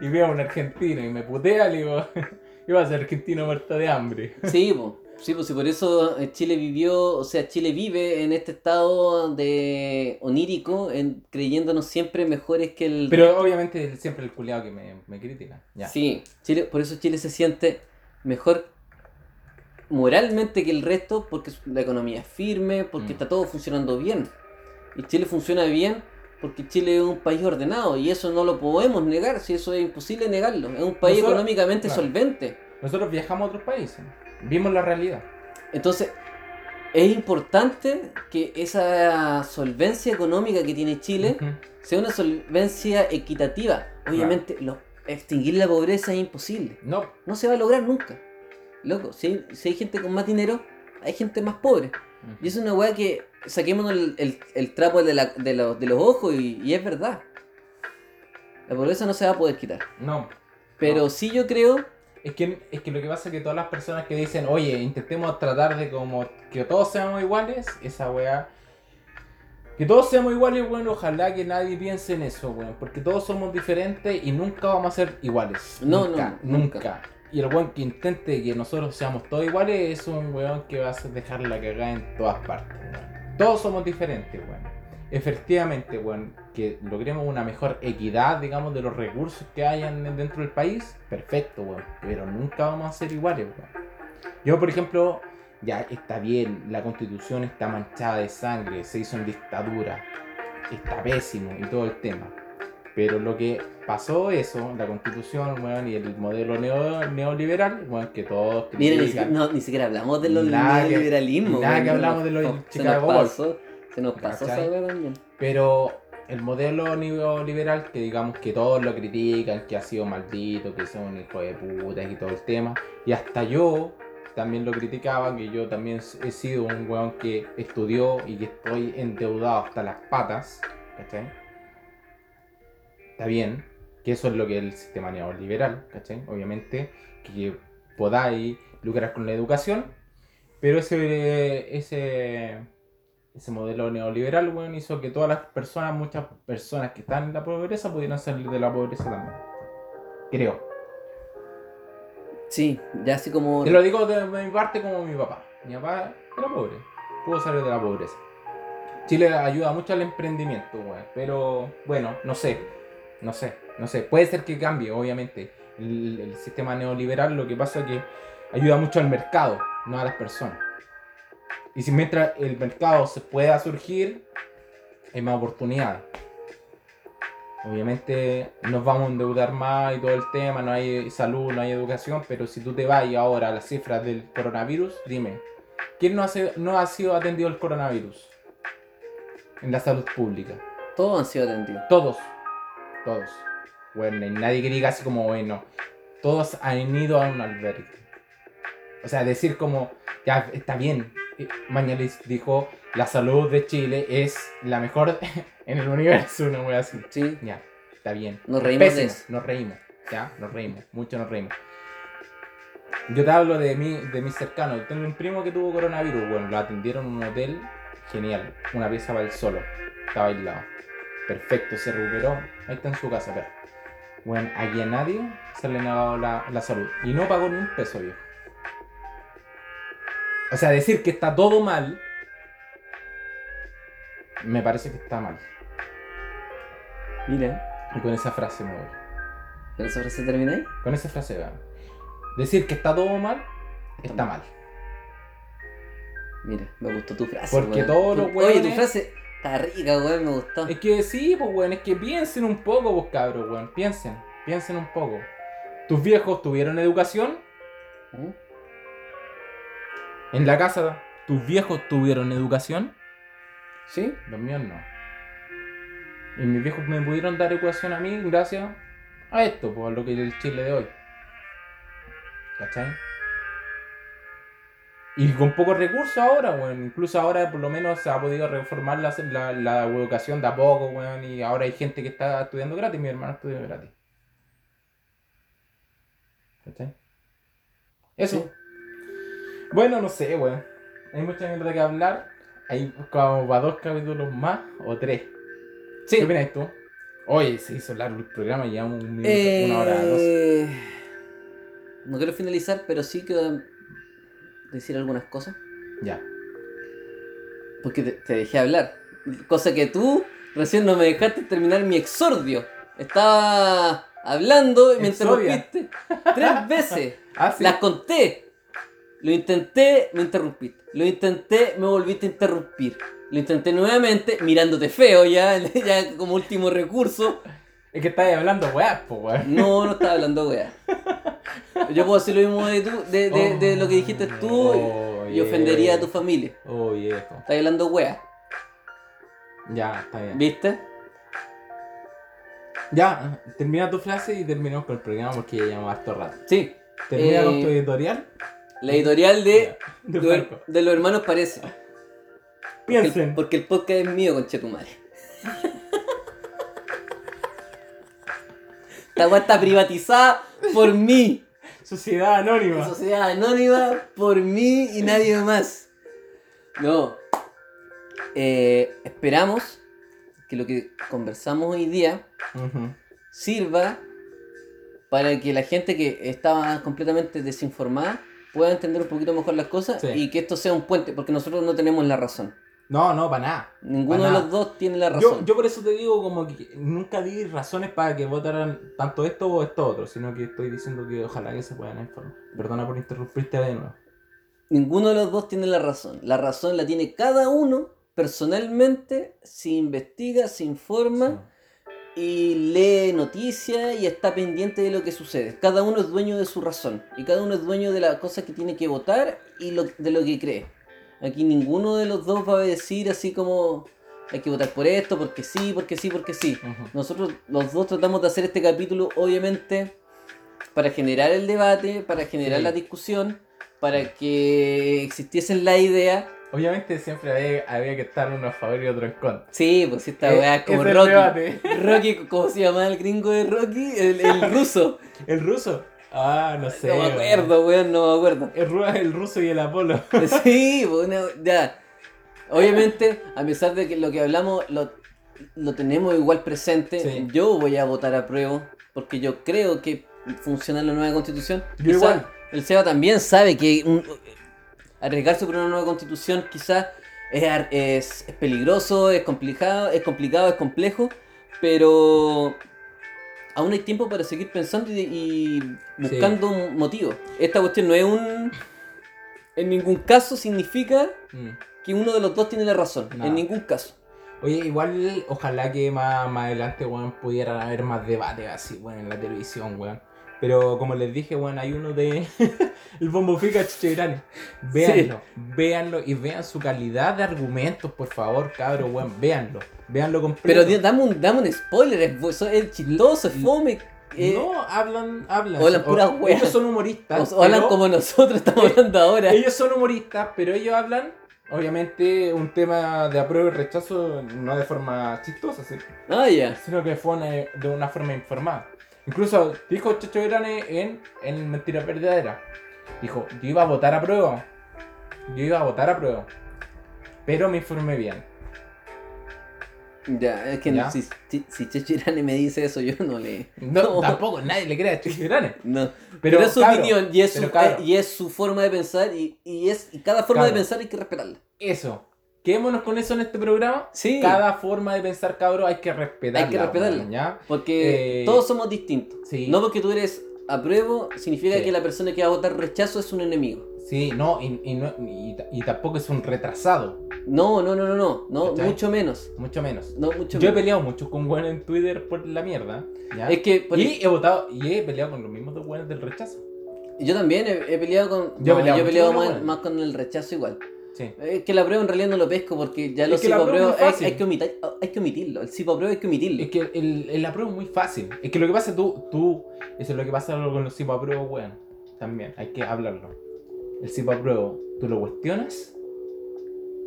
y veo a un argentino y me putea, le digo, [laughs] iba a ser argentino muerto de hambre. [laughs] Sí, po. sí, pues sí, por eso eh, Chile vivió, o sea, Chile vive en este estado de onírico, en, creyéndonos siempre mejores que el... Pero obviamente siempre el culiado que me, me critica. Ya. Sí, Chile, por eso Chile se siente mejor moralmente que el resto, porque la economía es firme, porque Mm. está todo funcionando bien. Y Chile funciona bien porque Chile es un país ordenado y eso no lo podemos negar, si eso es imposible negarlo. Es un país Nosotros- económicamente claro. solvente. Nosotros viajamos a otros países, vimos la realidad. Entonces, es importante que esa solvencia económica que tiene Chile sea una solvencia equitativa. Obviamente, lo- extinguir la pobreza es imposible. No, No se va a lograr nunca. Loco, si hay, si hay gente con más dinero, hay gente más pobre. Y es una weá que saquémonos el, el- el trapo de, la- de los, de los ojos y, y es verdad. La pobreza no se va a poder quitar. no. Pero No. sí yo creo, Es que, es que lo que pasa es que todas las personas que dicen, oye, intentemos tratar de como que todos seamos iguales, esa weá. Que todos seamos iguales, bueno, ojalá que nadie piense en eso, weón. Porque todos somos diferentes y nunca vamos a ser iguales. No, nunca, no, nunca. nunca. Y el weón que intente que nosotros seamos todos iguales es un weón que va a dejar la cagada en todas partes, weón. Todos somos diferentes, weón. Efectivamente, weón, que logremos una mejor equidad, digamos, de los recursos que hayan dentro del país, perfecto, weón. Pero nunca vamos a ser iguales, weón. Yo, por ejemplo, ya está bien, la constitución está manchada de sangre, se hizo en dictadura, está pésimo y todo el tema. Pero lo que pasó eso, la constitución, weón, y el modelo neo- neoliberal, weón, que todos mira, ni, no, ni siquiera hablamos de los Nada que- neoliberalismo. nada que hablamos de los No, se Chicago nos Bulls. pasó, se nos pasó también. Pero el modelo neoliberal, que digamos que todos lo critican, que ha sido maldito, que son hijos de putas y todo el tema, y hasta yo también lo criticaba, que yo también he sido un weón que estudió y que estoy endeudado hasta las patas, ¿cachai? Está bien, que eso es lo que es el sistema neoliberal, ¿cachai? Obviamente, que podáis lucrar con la educación, pero ese, ese, ese modelo neoliberal, weón, hizo que todas las personas, muchas personas que están en la pobreza, pudieran salir de la pobreza también. Creo. Sí, ya así como... Te lo digo de mi parte como mi papá. Mi papá era pobre, pudo salir de la pobreza. Chile ayuda mucho al emprendimiento, weón, pero bueno, no sé, no sé, no sé. Puede ser que cambie, obviamente. El, el sistema neoliberal lo que pasa es que ayuda mucho al mercado, no a las personas. Y si mientras el mercado se pueda surgir, hay más oportunidades. Obviamente nos vamos a endeudar más y todo el tema, no hay salud, no hay educación, pero si tú te vas ahora a las cifras del coronavirus, dime, ¿quién no, hace, no ha sido atendido el coronavirus en la salud pública? Todos han sido atendidos. Todos, todos. Bueno, no hay nadie que diga así como, bueno, todos han ido a un albergue. O sea, decir como, ya está bien. Mañalich dijo, la salud de Chile es la mejor [laughs] en el universo, una wea así. Sí, Ya, está bien. nos reímos de Pésimo, eso. nos reímos. Ya, nos reímos. Mucho nos reímos. Yo te hablo de mí, de mis cercanos. Tengo un primo que tuvo coronavirus. Bueno, lo atendieron en un hotel. Genial. Una pieza para él solo. Estaba aislado. Perfecto, se recuperó. Ahí está en su casa, pero. Bueno, aquí a nadie se le ha negado la, la salud. Y no pagó ni un peso, viejo. O sea, decir que está todo mal. Me parece que está mal. Mira, Y con esa frase me voy. ¿con esa frase termina ahí? Con esa frase, vean. Decir que está todo mal, está mal. Mira, me gustó tu frase. Porque weón. todos los Oye, tu frase está rica, weón, me gustó. Es que sí, pues, weón, es que piensen un poco, pues, cabros, weón. Piensen, piensen un poco. ¿Tus viejos tuvieron educación? ¿Mm? En la casa, ¿tus viejos tuvieron educación? ¿Sí? Los míos no. Y mis viejos me pudieron dar educación a mí gracias a esto, pues, a lo que es el Chile de hoy. ¿Cachai? Y con pocos recursos ahora, weón. Incluso ahora por lo menos se ha podido reformar la, la, la educación de a poco, weón. Y ahora hay gente que está estudiando gratis. Mi hermano estudia gratis. ¿Cachai? Eso. Sí. Bueno, no sé, weón. Hay mucha mierda que hablar. Hay como para dos capítulos más o tres. Sí. ¿Qué opinas tú? Oye, se hizo largo el programa, llevamos un minuto, una hora dos. Eh, No quiero finalizar, pero sí quiero decir algunas cosas. Ya. Porque te, te dejé hablar. Cosa que tú recién no me dejaste terminar mi exordio. Estaba hablando y me Exodia. interrumpiste tres [laughs] veces. Ah, sí. Las conté. Lo intenté, me interrumpiste. Lo intenté, me volviste a interrumpir. Lo intenté nuevamente, mirándote feo ya, [laughs] ya como último recurso. Es que estáis hablando weá, po, weón. No, no estaba hablando wea. [laughs] Yo puedo decir lo mismo de, tú, de, de, de lo que dijiste tú Oh, y ofendería a tu familia. Oh, viejo. Estás hablando wea, Ya, está bien. ¿viste? Ya, termina tu frase y terminamos con el programa porque ya llevamos harto rato. Sí. Termina Eh, con tu editorial. La editorial de, De de, Franco. de los hermanos parece. Porque el, Piensen. porque el podcast es mío, conchetumare. [laughs] Esta weá está privatizada por mí. Sociedad anónima. Sociedad anónima por mí y nadie más. No. Eh, esperamos que lo que conversamos hoy día sirva para que la gente que estaba completamente desinformada pueda entender un poquito mejor las cosas Sí. y que esto sea un puente, porque nosotros no tenemos la razón. No, no, para nada. Ninguno Pa' de nada. los dos tiene la Yo, razón. yo por eso te digo como que nunca di razones para que votaran tanto esto o esto otro, sino que estoy diciendo que ojalá que se puedan informar. Perdona por interrumpirte de nuevo. Ninguno de los dos tiene la razón. La razón la tiene cada uno personalmente, se investiga, se informa y lee noticias y está pendiente de lo que sucede. Cada uno es dueño de su razón y cada uno es dueño de la cosa que tiene que votar y lo- de lo que cree. Aquí ninguno de los dos va a decir así como hay que votar por esto, porque sí, porque sí, porque sí. Nosotros los dos tratamos de hacer este capítulo obviamente para generar el debate, para generar Sí. la discusión, para que existiesen la idea. Obviamente siempre había, había que estar uno a favor y otro en contra. Sí, pues esta Eh, weá es como es Rocky. debate. Rocky, ¿cómo se llama el gringo de Rocky? El, el [laughs] ruso. ¿El ruso? Ah, no sé. no me acuerdo, weón, no me acuerdo. El, el ruso y el Apolo. [laughs] Sí, [laughs] una- ya. Obviamente, a pesar de que lo que hablamos lo, lo tenemos igual presente, Sí. yo voy a votar a prueba porque yo creo que funciona la nueva constitución. Yo igual. El Seba también sabe que un- arriesgarse por una nueva constitución quizás es, es peligroso, es complicado, es complicado, es complejo, pero aún hay tiempo para seguir pensando y, y buscando un motivo. Esta cuestión no es un... En ningún caso significa Mm. que uno de los dos tiene la razón. No. En ningún caso. Oye, igual, ojalá que más, más adelante, weón, pudieran haber más debates así, weón, en la televisión, weón. Pero como les dije, weón, hay uno de [laughs] el Bombo Fica Chichegrani. Véanlo, véanlo y vean su calidad de argumentos, por favor, cabros, weón, véanlo. Véanlo completo. Pero di- dame un, dame un spoiler, es, es chistoso, es fome. eh, no, hablan, hablan. hablan O- puras weas. Ellos son humoristas. o- o hablan como nosotros estamos hablando ahora. Ellos son humoristas, pero ellos hablan obviamente, un tema de apruebo y rechazo no de forma chistosa, ¿sí? Ah, ya. sino que fue una- de una forma informada. Incluso dijo Chacho Grane en, en Mentiras Verdaderas. Dijo, yo iba a votar a prueba. Yo iba a votar a prueba. Pero me informé bien. Ya, es que Ya. si, si, si Checho Irane me dice eso, yo no le. No, [laughs] No. tampoco nadie le cree a Chacho Grane. No. Pero, Pero, es su cabro, opinión y es su, eh, y es su forma de pensar y, y es y cada forma de pensar hay que respetarla. Eso. Quedémonos con eso en este programa. Sí. Cada forma de pensar, cabro, hay que respetarla. Hay que respetarla. ¿ya? Porque Eh, todos somos distintos. sí. No porque tú eres apruebo significa Sí. que la persona que va a votar rechazo es un enemigo. Sí, no, y, y no y, y tampoco es un retrasado. No, no, no, no, no, mucho menos. Mucho menos. No, mucho Yo he peleado mucho con weones en Twitter por la mierda. ¿ya? Es que por Y he votado y he peleado con los mismos dos buenos del rechazo. yo también he, he peleado con. Yo he peleado yo he peleado buenos. más con el rechazo igual. Sí. Es que la prueba en realidad no lo pesco porque ya los que la prueba es psicopruebos muy hay, fácil. hay que omitir, hay que omitirlo. El psicopruebo hay que omitirlo. Es que el, el apruebo es muy fácil. Es que lo que pasa tú, tú, eso es lo que pasa con los apruebo, weón. También, hay que hablarlo. El apruebo, tú lo cuestionas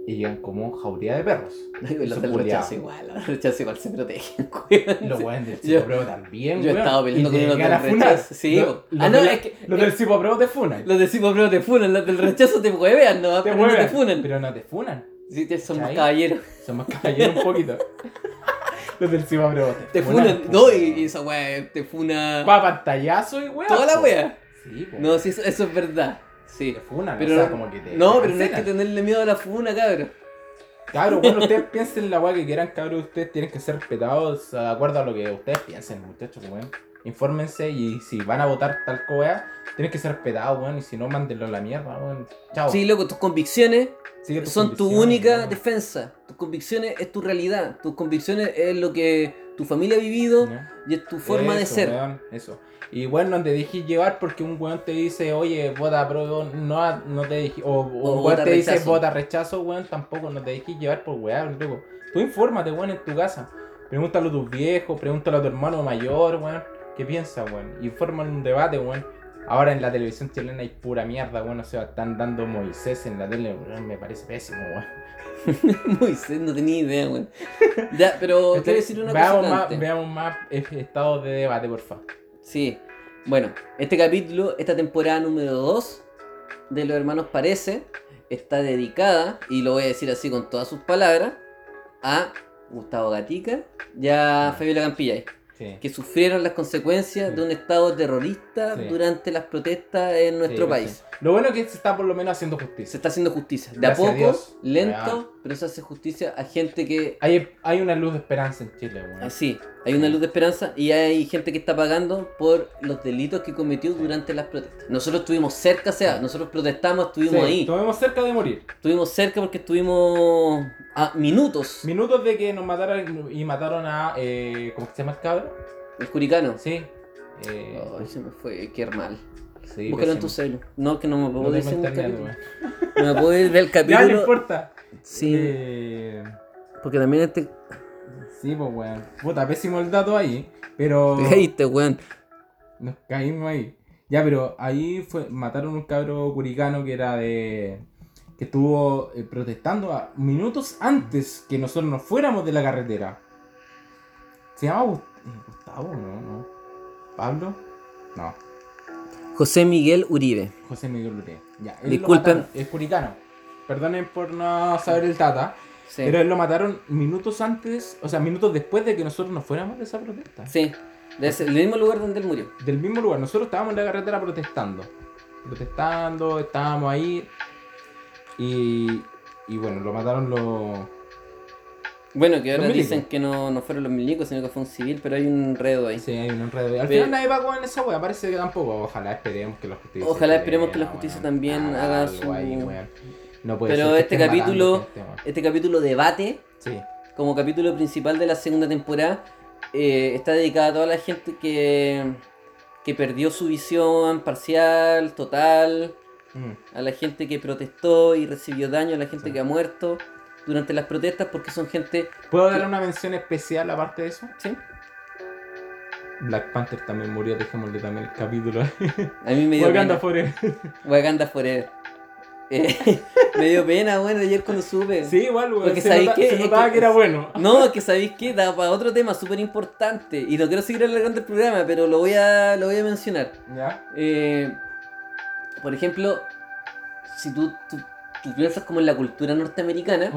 y llegan como jauría de perros. [laughs] Los del rechazo igual, los [laughs] del rechazo igual se protegen. [laughs] weón. Los weones del apruebo también, yo he estado peleando con llegan del rechazo, sí, Los- los Ah, no, del- es que- Los del apruebo te funan. Los de psicopruebo te funan, los del rechazo te huevean, no, Te pero no te funan. Pero no te funan. Sí, son más caballeros. Son más caballeros un poquito. Los del apruebo te, Te funan, no, y, esa wea te funa Pa' pantallazo y weón. toda la wea. Sí. No, sí, eso es verdad. Sí. Te funan, Pero, o sea, como que te no, pero no hay que tenerle miedo a la funa, cabrón. Cabros, bueno, ustedes [laughs] piensen la weá que quieran, cabros, ustedes tienen que ser respetados de acuerdo a lo que ustedes piensen, muchachos, weón. Infórmense y si van a votar tal weá, tienen que ser respetados, weón, y si no, mándenlo a la mierda, weón. Chao. Sí, loco, tus convicciones tus son tu única weón. defensa. Tus convicciones es tu realidad. Tus convicciones es lo que tu familia ha vivido y es tu forma de ser. weón, eso. Y bueno, no te dejes llevar porque un weón te dice, oye, vota pro, no, no te dejes, o, o un weón te dice, rechazo. vota rechazo, weón, tampoco, no te dejes llevar por weón, loco. Tú infórmate, weón, en tu casa. Pregúntalo a tus viejos, pregúntalo a tu hermano mayor, weón, qué piensa, weón. Informan un debate, weón. Ahora en la televisión chilena hay pura mierda, weón, o sea, están dando Moisés en la tele, me parece pésimo, weón. [laughs] Moisés, no tenía idea, weón. Ya, pero quiero decir una veamos cosa. más, antes. veamos más eh, estados de debate, por favor. Sí. Bueno, este capítulo, esta temporada número 2 de Los Hermanos Parece, está dedicada, y lo voy a decir así con todas sus palabras, a Gustavo Gatica y a Fabiola Campillay, Sí. que sufrieron las consecuencias Sí. de un estado terrorista Sí. durante las protestas en nuestro Sí, país. Lo bueno es que se está por lo menos haciendo Se justicia. está haciendo justicia. De Gracias a poco, Dios. lento, Real. pero se hace justicia a gente que Hay, hay una luz de esperanza en Chile, weón. Así, hay una luz de esperanza y hay gente que está pagando por los delitos que cometió durante las protestas. Nosotros estuvimos cerca, o sea, nosotros protestamos, estuvimos Sí, ahí. Estuvimos cerca de morir. Estuvimos cerca porque estuvimos a minutos. Minutos de que nos mataron y mataron a. Eh, ¿Cómo se llama el cabrón? El curicano. Sí. Eh, Ay, se me fue, qué mal. Sí, Búscalo en tu celu. No, que no me puedo No decir el capítulo. No me puedo ir del [laughs] Ya, no capítulo. importa. Sí, Eh, porque también este. sí, pues, weón. Puta, pésimo el dato ahí. Pero. [laughs] Te caíste, weón. Nos caímos ahí. Ya, pero ahí fue, mataron un cabro curicano que era de. que estuvo eh, protestando a- minutos antes que nosotros nos fuéramos de la carretera. ¿Se llama eh, Gustavo? No, no. ¿Pablo? No. José Miguel Uribe. José Miguel Uribe. Ya, él Disculpen. Es curicano. Perdonen por no saber el data. Sí. Pero él lo mataron minutos antes, o sea, minutos después de que nosotros nos fuéramos de esa protesta. Sí. De ese- el mismo lugar donde él murió. del mismo lugar. Nosotros estábamos en la carretera protestando. Protestando, estábamos ahí. Y, y bueno, lo mataron los... Bueno, que ahora dicen que no, no fueron los milicos, sino que fue un civil, pero hay un enredo ahí. Sí, hay un enredo. Al Ve- final nadie pagó en esa wea, parece que tampoco. Ojalá esperemos que la justicia... Ojalá esperemos que la justicia también haga su- ahí. No puede Pero ser este capítulo-. Este capítulo debate, Sí, como capítulo principal de la segunda temporada, eh, está dedicado a toda la gente que, que perdió su visión parcial, total, Mm. a la gente que protestó y recibió daño, a la gente que ha muerto durante las protestas, porque son gente... ¿Puedo dar una mención especial aparte de eso? ¿sí? Black Panther también murió, dejémosle también el capítulo. A mí me dio Wakanda pena. Forever. Wakanda Forever. eh, [laughs] me dio pena, bueno, ayer cuando supe. Sí, igual. Porque se, ¿sabéis nota- qué? se Es notaba que- que era bueno. No, que sabéis que da para otro tema súper importante. Y no quiero seguir alargando el programa, pero lo voy a, lo voy a mencionar. ¿Ya? Eh, por ejemplo, si tú, tú, tú piensas como en la cultura norteamericana,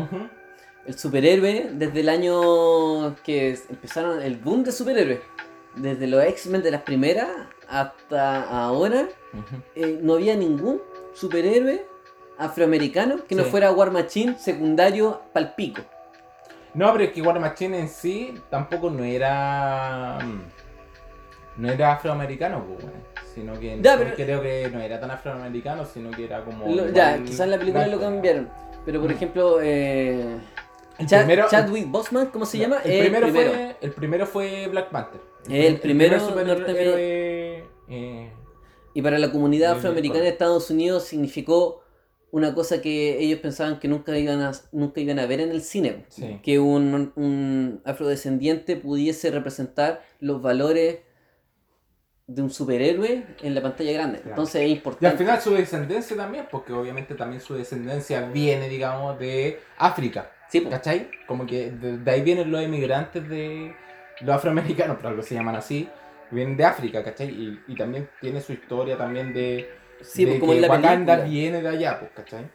el superhéroe, desde el año que empezaron el boom de superhéroes, desde los X-Men de las primeras hasta ahora, eh, no había ningún superhéroe afroamericano que no fuera War Machine secundario palpico. No, pero es que War Machine en sí tampoco no era. mm, No era afroamericano, pues. Sino que Ya, pero- creo que no era tan afroamericano, sino que era como. Lo- ya, quizás la película lo blanco. cambiaron. Pero por Mm. ejemplo, eh, El Chad- primero, Chadwick Boseman, ¿cómo se llama? El Eh, primero, Fue, el primero fue Black Panther. El primero primer superhéroe, norteamer- eh, Y para la comunidad afroamericana de Estados Unidos significó una cosa que ellos pensaban que nunca iban a, nunca iban a ver en el cine. Sí. Que un, un afrodescendiente pudiese representar los valores de un superhéroe en la pantalla grande. Claro. Entonces es Y importante. al final su descendencia también, porque obviamente también su descendencia viene, digamos, de África. Sí, po. ¿Cachai? Como que de, de ahí vienen los emigrantes de los afroamericanos, por algo se llaman así. Vienen de África, ¿cachai? Y, y también tiene su historia también de, Sí, de pues, como que en la Wakanda película. viene de allá, pues, ¿cachai?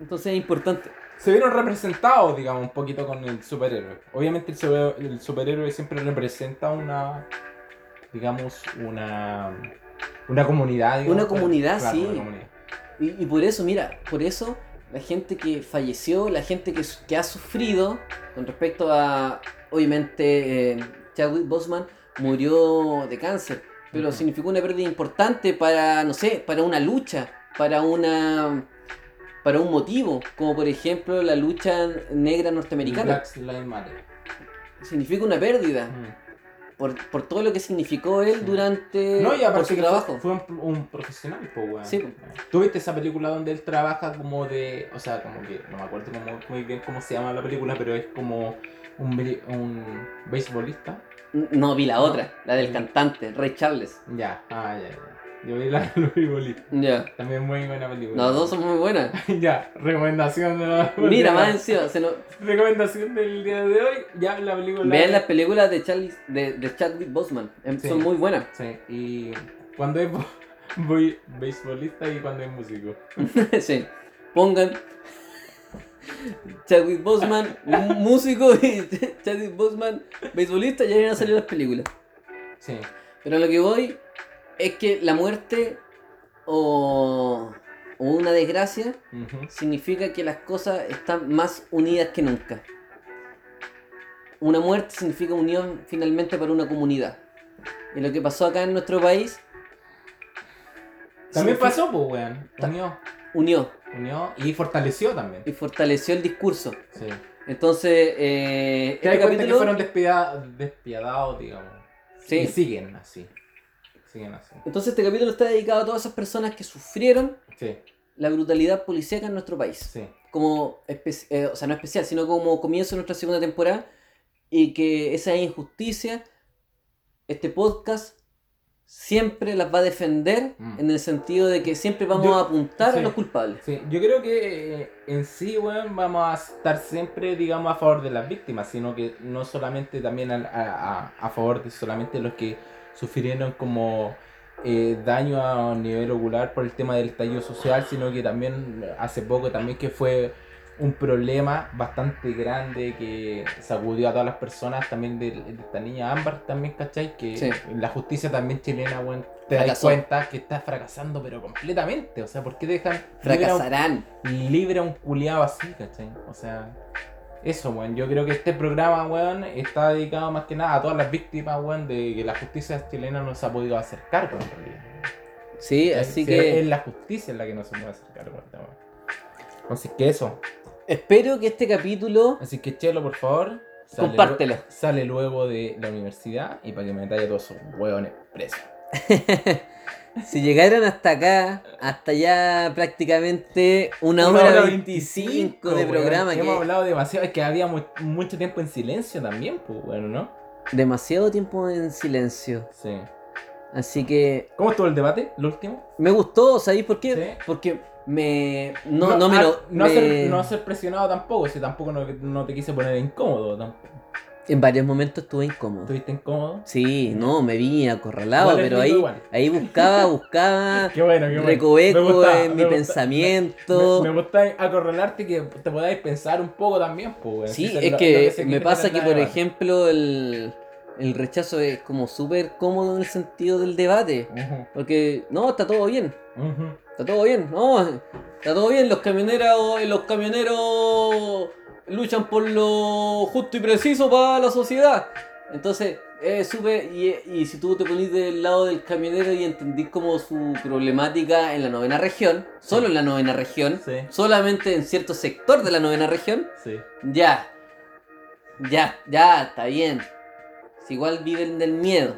Entonces es importante. Se vieron representados, digamos, un poquito con el superhéroe. Obviamente el, super- el superhéroe siempre representa una, digamos, una, una comunidad. digamos, Una comunidad, claro, sí. una comunidad. Y, y por eso, mira, por eso la gente que falleció, la gente que, que ha sufrido con respecto a, obviamente, eh, Chadwick Boseman murió de cáncer, pero significó una pérdida importante para, no sé, para una lucha, para una para un motivo, como por ejemplo la lucha negra norteamericana. Black Lives Matter. Significa una pérdida. Por, por todo lo que significó él Sí. durante No, y por su trabajo. fue, fue un, un profesional, pues, weón. Sí. ¿Tú viste esa película donde él trabaja como de. O sea, como que. No me acuerdo muy bien cómo se llama la película, pero es como un, un beisbolista. No, vi la otra, la del Mm. cantante, Ray Charles. Ya, ah, ya, ya. Yo vi la de los beisbolistas. Ya. También muy buena película. Las dos son muy buenas. [laughs] ya, recomendación de la. Mira, más encima, se nos- Recomendación del día de hoy. Ya la película. vean las películas de, Charlie, de, de Chadwick Boseman, em, Sí. son muy buenas. Sí, y. Cuando es [laughs] voy beisbolista y cuando es músico. [laughs] sí. Pongan Chadwick Boseman, músico, y Chadwick Boseman, beisbolista, y ahí van a salir las películas. Sí. Pero lo que voy es que la muerte o, o una desgracia significa que las cosas están más unidas que nunca. Una muerte significa unión finalmente para una comunidad. Y lo que pasó acá en nuestro país También significa- pasó, pues, weón. Unió. unió Unió y fortaleció también. y fortaleció el discurso. Sí. Entonces, eh, Te este cuenta que capítulo, fueron despiadados, despiadados digamos. Sí. Y siguen así. Siguen así. entonces este capítulo está dedicado a todas esas personas que sufrieron Sí, la brutalidad policíaca en nuestro país. sí. como, eh, o sea, no especial, sino como comienzo de nuestra segunda temporada y que esa injusticia, este podcast siempre las va a defender Mm. en el sentido de que siempre vamos Yo- a apuntar sí. a los culpables. Sí, yo creo que eh, en sí, weón, vamos a estar siempre, digamos, a favor de las víctimas, sino que no solamente también a, a- a favor de solamente los que sufrieron como eh, daño a nivel ocular por el tema del estallido social, sino que también hace poco también que fue un problema bastante grande que sacudió a todas las personas, también de, de esta niña Ámbar también, ¿cachai? Que Sí. la justicia también chilena, te das cuenta que está fracasando, pero completamente, o sea, ¿por qué dejan libre a un- Fracasarán. libre a un culiado así, ¿cachai? O sea, eso, weón. Yo creo que este programa, weón, está dedicado más que nada a todas las víctimas, weón, de que la justicia chilena no se ha podido hacer cargo, en realidad. Sí, así Sí, que Es la justicia la que no se puede hacer cargo. tema. Así que eso. espero que este capítulo Así que, Chelo, por favor. sale compártelo. lue- Sale luego de la universidad y para que me talle todos esos hueones presos. [laughs] Si llegaron hasta acá, hasta ya prácticamente una, hora, veinticinco de programa, que que Hemos hablado demasiado, es que había mu- mucho tiempo en silencio también, pues, bueno, ¿no? demasiado tiempo en silencio. Sí. Así que ¿Cómo estuvo el debate, el último? me gustó, ¿sabéis por qué? Sí. Porque me. No, no, me ah, lo. no, me- ser, no ser presionado tampoco, si tampoco no, no te quise poner incómodo. tampoco. En varios momentos estuve incómodo. ¿Estuviste incómodo? Sí, no, me vi acorralado, pero ahí, igual. ahí buscaba, buscaba [laughs] Qué bueno, qué bueno. recoveco en mi gusta. pensamiento. Me, me gusta acorralarte que te podáis pensar un poco también, pues. Sí, es que, me pasa que, por ejemplo, el, el rechazo es como súper cómodo en el sentido del debate. Porque, no, está todo bien, está todo bien, no, está todo bien, los camioneros, los camioneros luchan por lo justo y preciso para la sociedad. Entonces, es súper, y, y si tú te ponís del lado del camionero y entendís como su problemática en la novena región, solo en la novena región, Sí. solamente en cierto sector de la novena región, Sí. ya. Ya, ya, está bien. Si igual viven del miedo.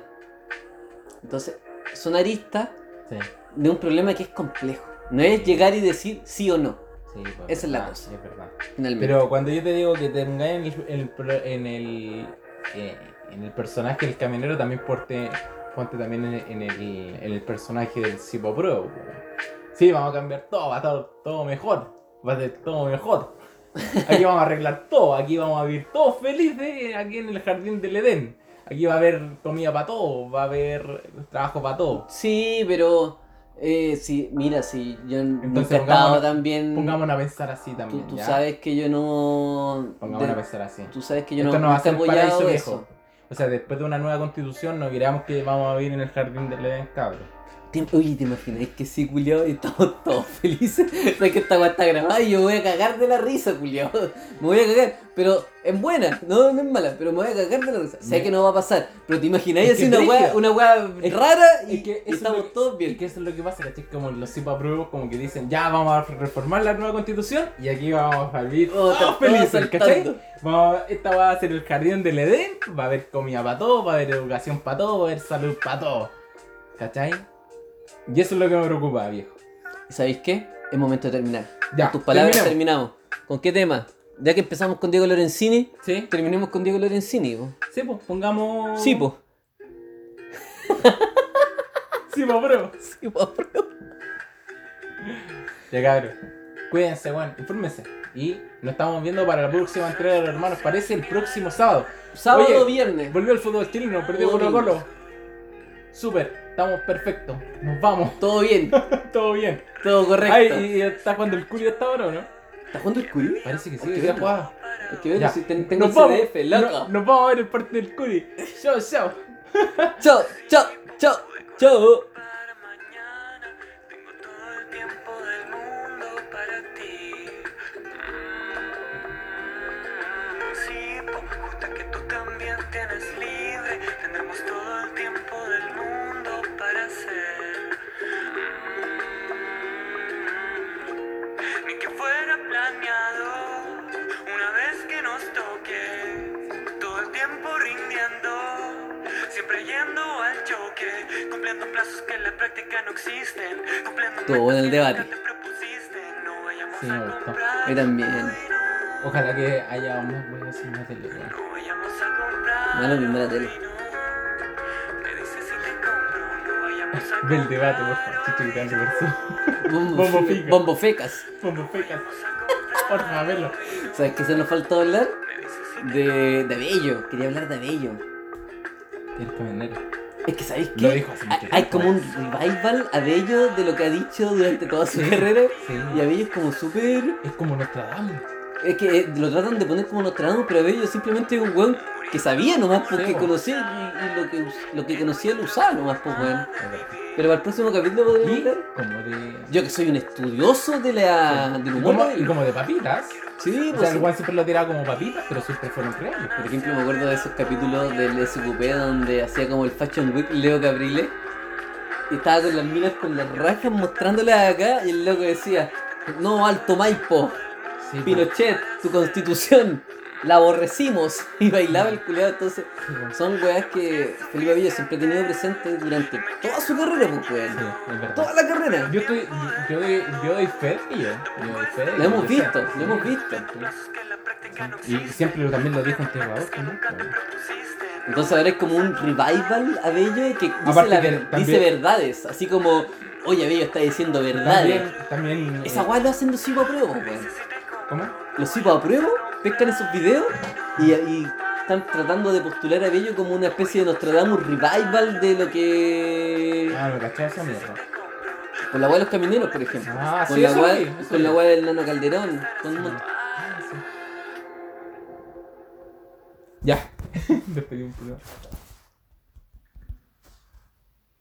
Entonces, son aristas de un problema que es complejo. No es llegar y decir sí o no, Sí, pues, Esa es la cosa. Es verdad. finalmente. Pero cuando yo te digo que te pongáis en el, en el, pro- en el, eh, en el personaje del camionero, también porte, ponte también en, en el, en el personaje del Cipo Pro. Sí, vamos a cambiar todo, va a estar todo mejor. Va a ser todo mejor. Aquí vamos a arreglar todo, aquí vamos a vivir todos felices aquí en el jardín del Edén. Aquí va a haber comida para todos, va a haber trabajo para todos. Sí, pero... Eh, sí, mira, sí, yo nunca Entonces, he estado también... Pongámonos a pensar así tú también. tú ¿ya? sabes que yo no... Pongámonos de- a pensar así. tú sabes que yo Esto no, no va a nunca he apoyado viejo. eso. O sea, después de una nueva constitución no creamos que vamos a vivir en el jardín del Edén, cabrón. Oye, ¿te imaginas que sí, culiao? Y estamos todos [laughs] felices. Sabes que esta weá está grabada y yo voy a cagar de la risa, culiao. Me voy a cagar. Pero es buena, no, no es mala, pero me voy a cagar de la risa. Sé que no va a pasar. Pero te imagináis así una weá, una weá rara y es que eso estamos que- todos bien. que eso es lo que pasa, ¿cachai? Como los pruebos como que dicen, ya vamos a reformar la nueva constitución y aquí vamos a vivir Oh, todos felices. ¿cachai? Vamos, esta va a ser el jardín del Edén, va a haber comida para todos, va a haber educación para todos, va a haber salud para todos. ¿Cachai? Y eso es lo que me preocupa, viejo. ¿Y sabéis qué? Es momento de terminar. Ya, Con tus palabras terminamos. ¿Con qué tema? Ya que empezamos con Diego Lorenzini, ¿Sí? terminemos con Diego Lorenzini. po. Sí, pues, pongamos... Sí, po. [laughs] Sí, pues, bro. Sí, po, bro. Ya cabrón. Cuídense, weón, infórmense. Y nos estamos viendo para la próxima entrega de los hermanos. Parece el próximo sábado. Sábado o viernes. Volvió el fútbol chileno, perdió Colo. Colo. Súper, estamos perfectos. Nos vamos. Todo bien, [laughs] Todo bien. todo correcto. Ay, ¿y está jugando el Julio hasta ahora o no? ¿Estás jugando el culo? Parece que sí, Hay que jugaba. Es que ver si ten- tengo Nos el vamos, CDF, loco. no- nos vamos a ver el partido del Curi. [laughs] Chao, chao. Chao, chao, chao, chao. La práctica no existen. Cumpliendo Estuvo bueno el debate. Sí, me gustó. mí también. Ojalá que haya más buenas en la tele. No vayamos a comprar. No, lo mismo la tele. Ve [laughs] el debate, por favor. Chicho gritando por su. Bombo, Bombo fe- fica. bombo fecas. Como fecas. Porfa, velo. ¿Sabes qué se nos faltó hablar? Me dices si De, de Abello. Quería hablar de Abello. El camionero. Es que, ¿sabéis hace Hay, como un revival a Abello de lo que ha dicho durante toda su carrera. Sí. Y Abello es como súper. Es como Nostradamus. Es que eh, lo tratan de poner como Nostradamus, pero Abello simplemente es un weón que sabía nomás porque Sí, po. conocía y, y lo, que, lo que conocía lo usaba nomás, pues weón. Pero para el próximo capítulo podríamos Y hablar. como de. Yo que soy un estudioso de la, del Y humor. como, y como de papitas. Sí, O pues sea, sí. el Juan siempre lo tiraba como papitas, pero siempre fueron reales. Por ejemplo, me acuerdo de esos capítulos del SQP donde hacía como el Fashion Week Leo Caprile. Y estaba con las minas con las rajas mostrándolas acá y el loco decía, no, Alto Maipo, Sí, pues. Pinochet, tu constitución, la aborrecimos. [laughs] Y bailaba el culiado, entonces son weas que Felipe Abello siempre ha tenido presente durante toda su carrera, pues weón. Toda la carrera. Yo estoy. Yo doy, yo doy fe, y yo. Doy fe. Lo hemos visto, lo hemos visto. no Y siempre lo- también lo dijo en Tierra propusiste. Entonces ahora es como un revival a Bello que dice, la que dice verdades, así como Oye, Bello está diciendo verdades. También, también. Esa weá lo hacen los psicos a prueba, weón. ¿Cómo? Los psicos a prueba pescan esos videos y, y están tratando de postular a Bello como una especie de Nostradamus revival de lo que. Ah, caché esa mierda. Con la weá de los camioneros, por ejemplo. Ah, con sí, la eso weá, vi, eso con vi. la weá del Nano Calderón. Con un mon- Ya. [laughs] Despedí un poco.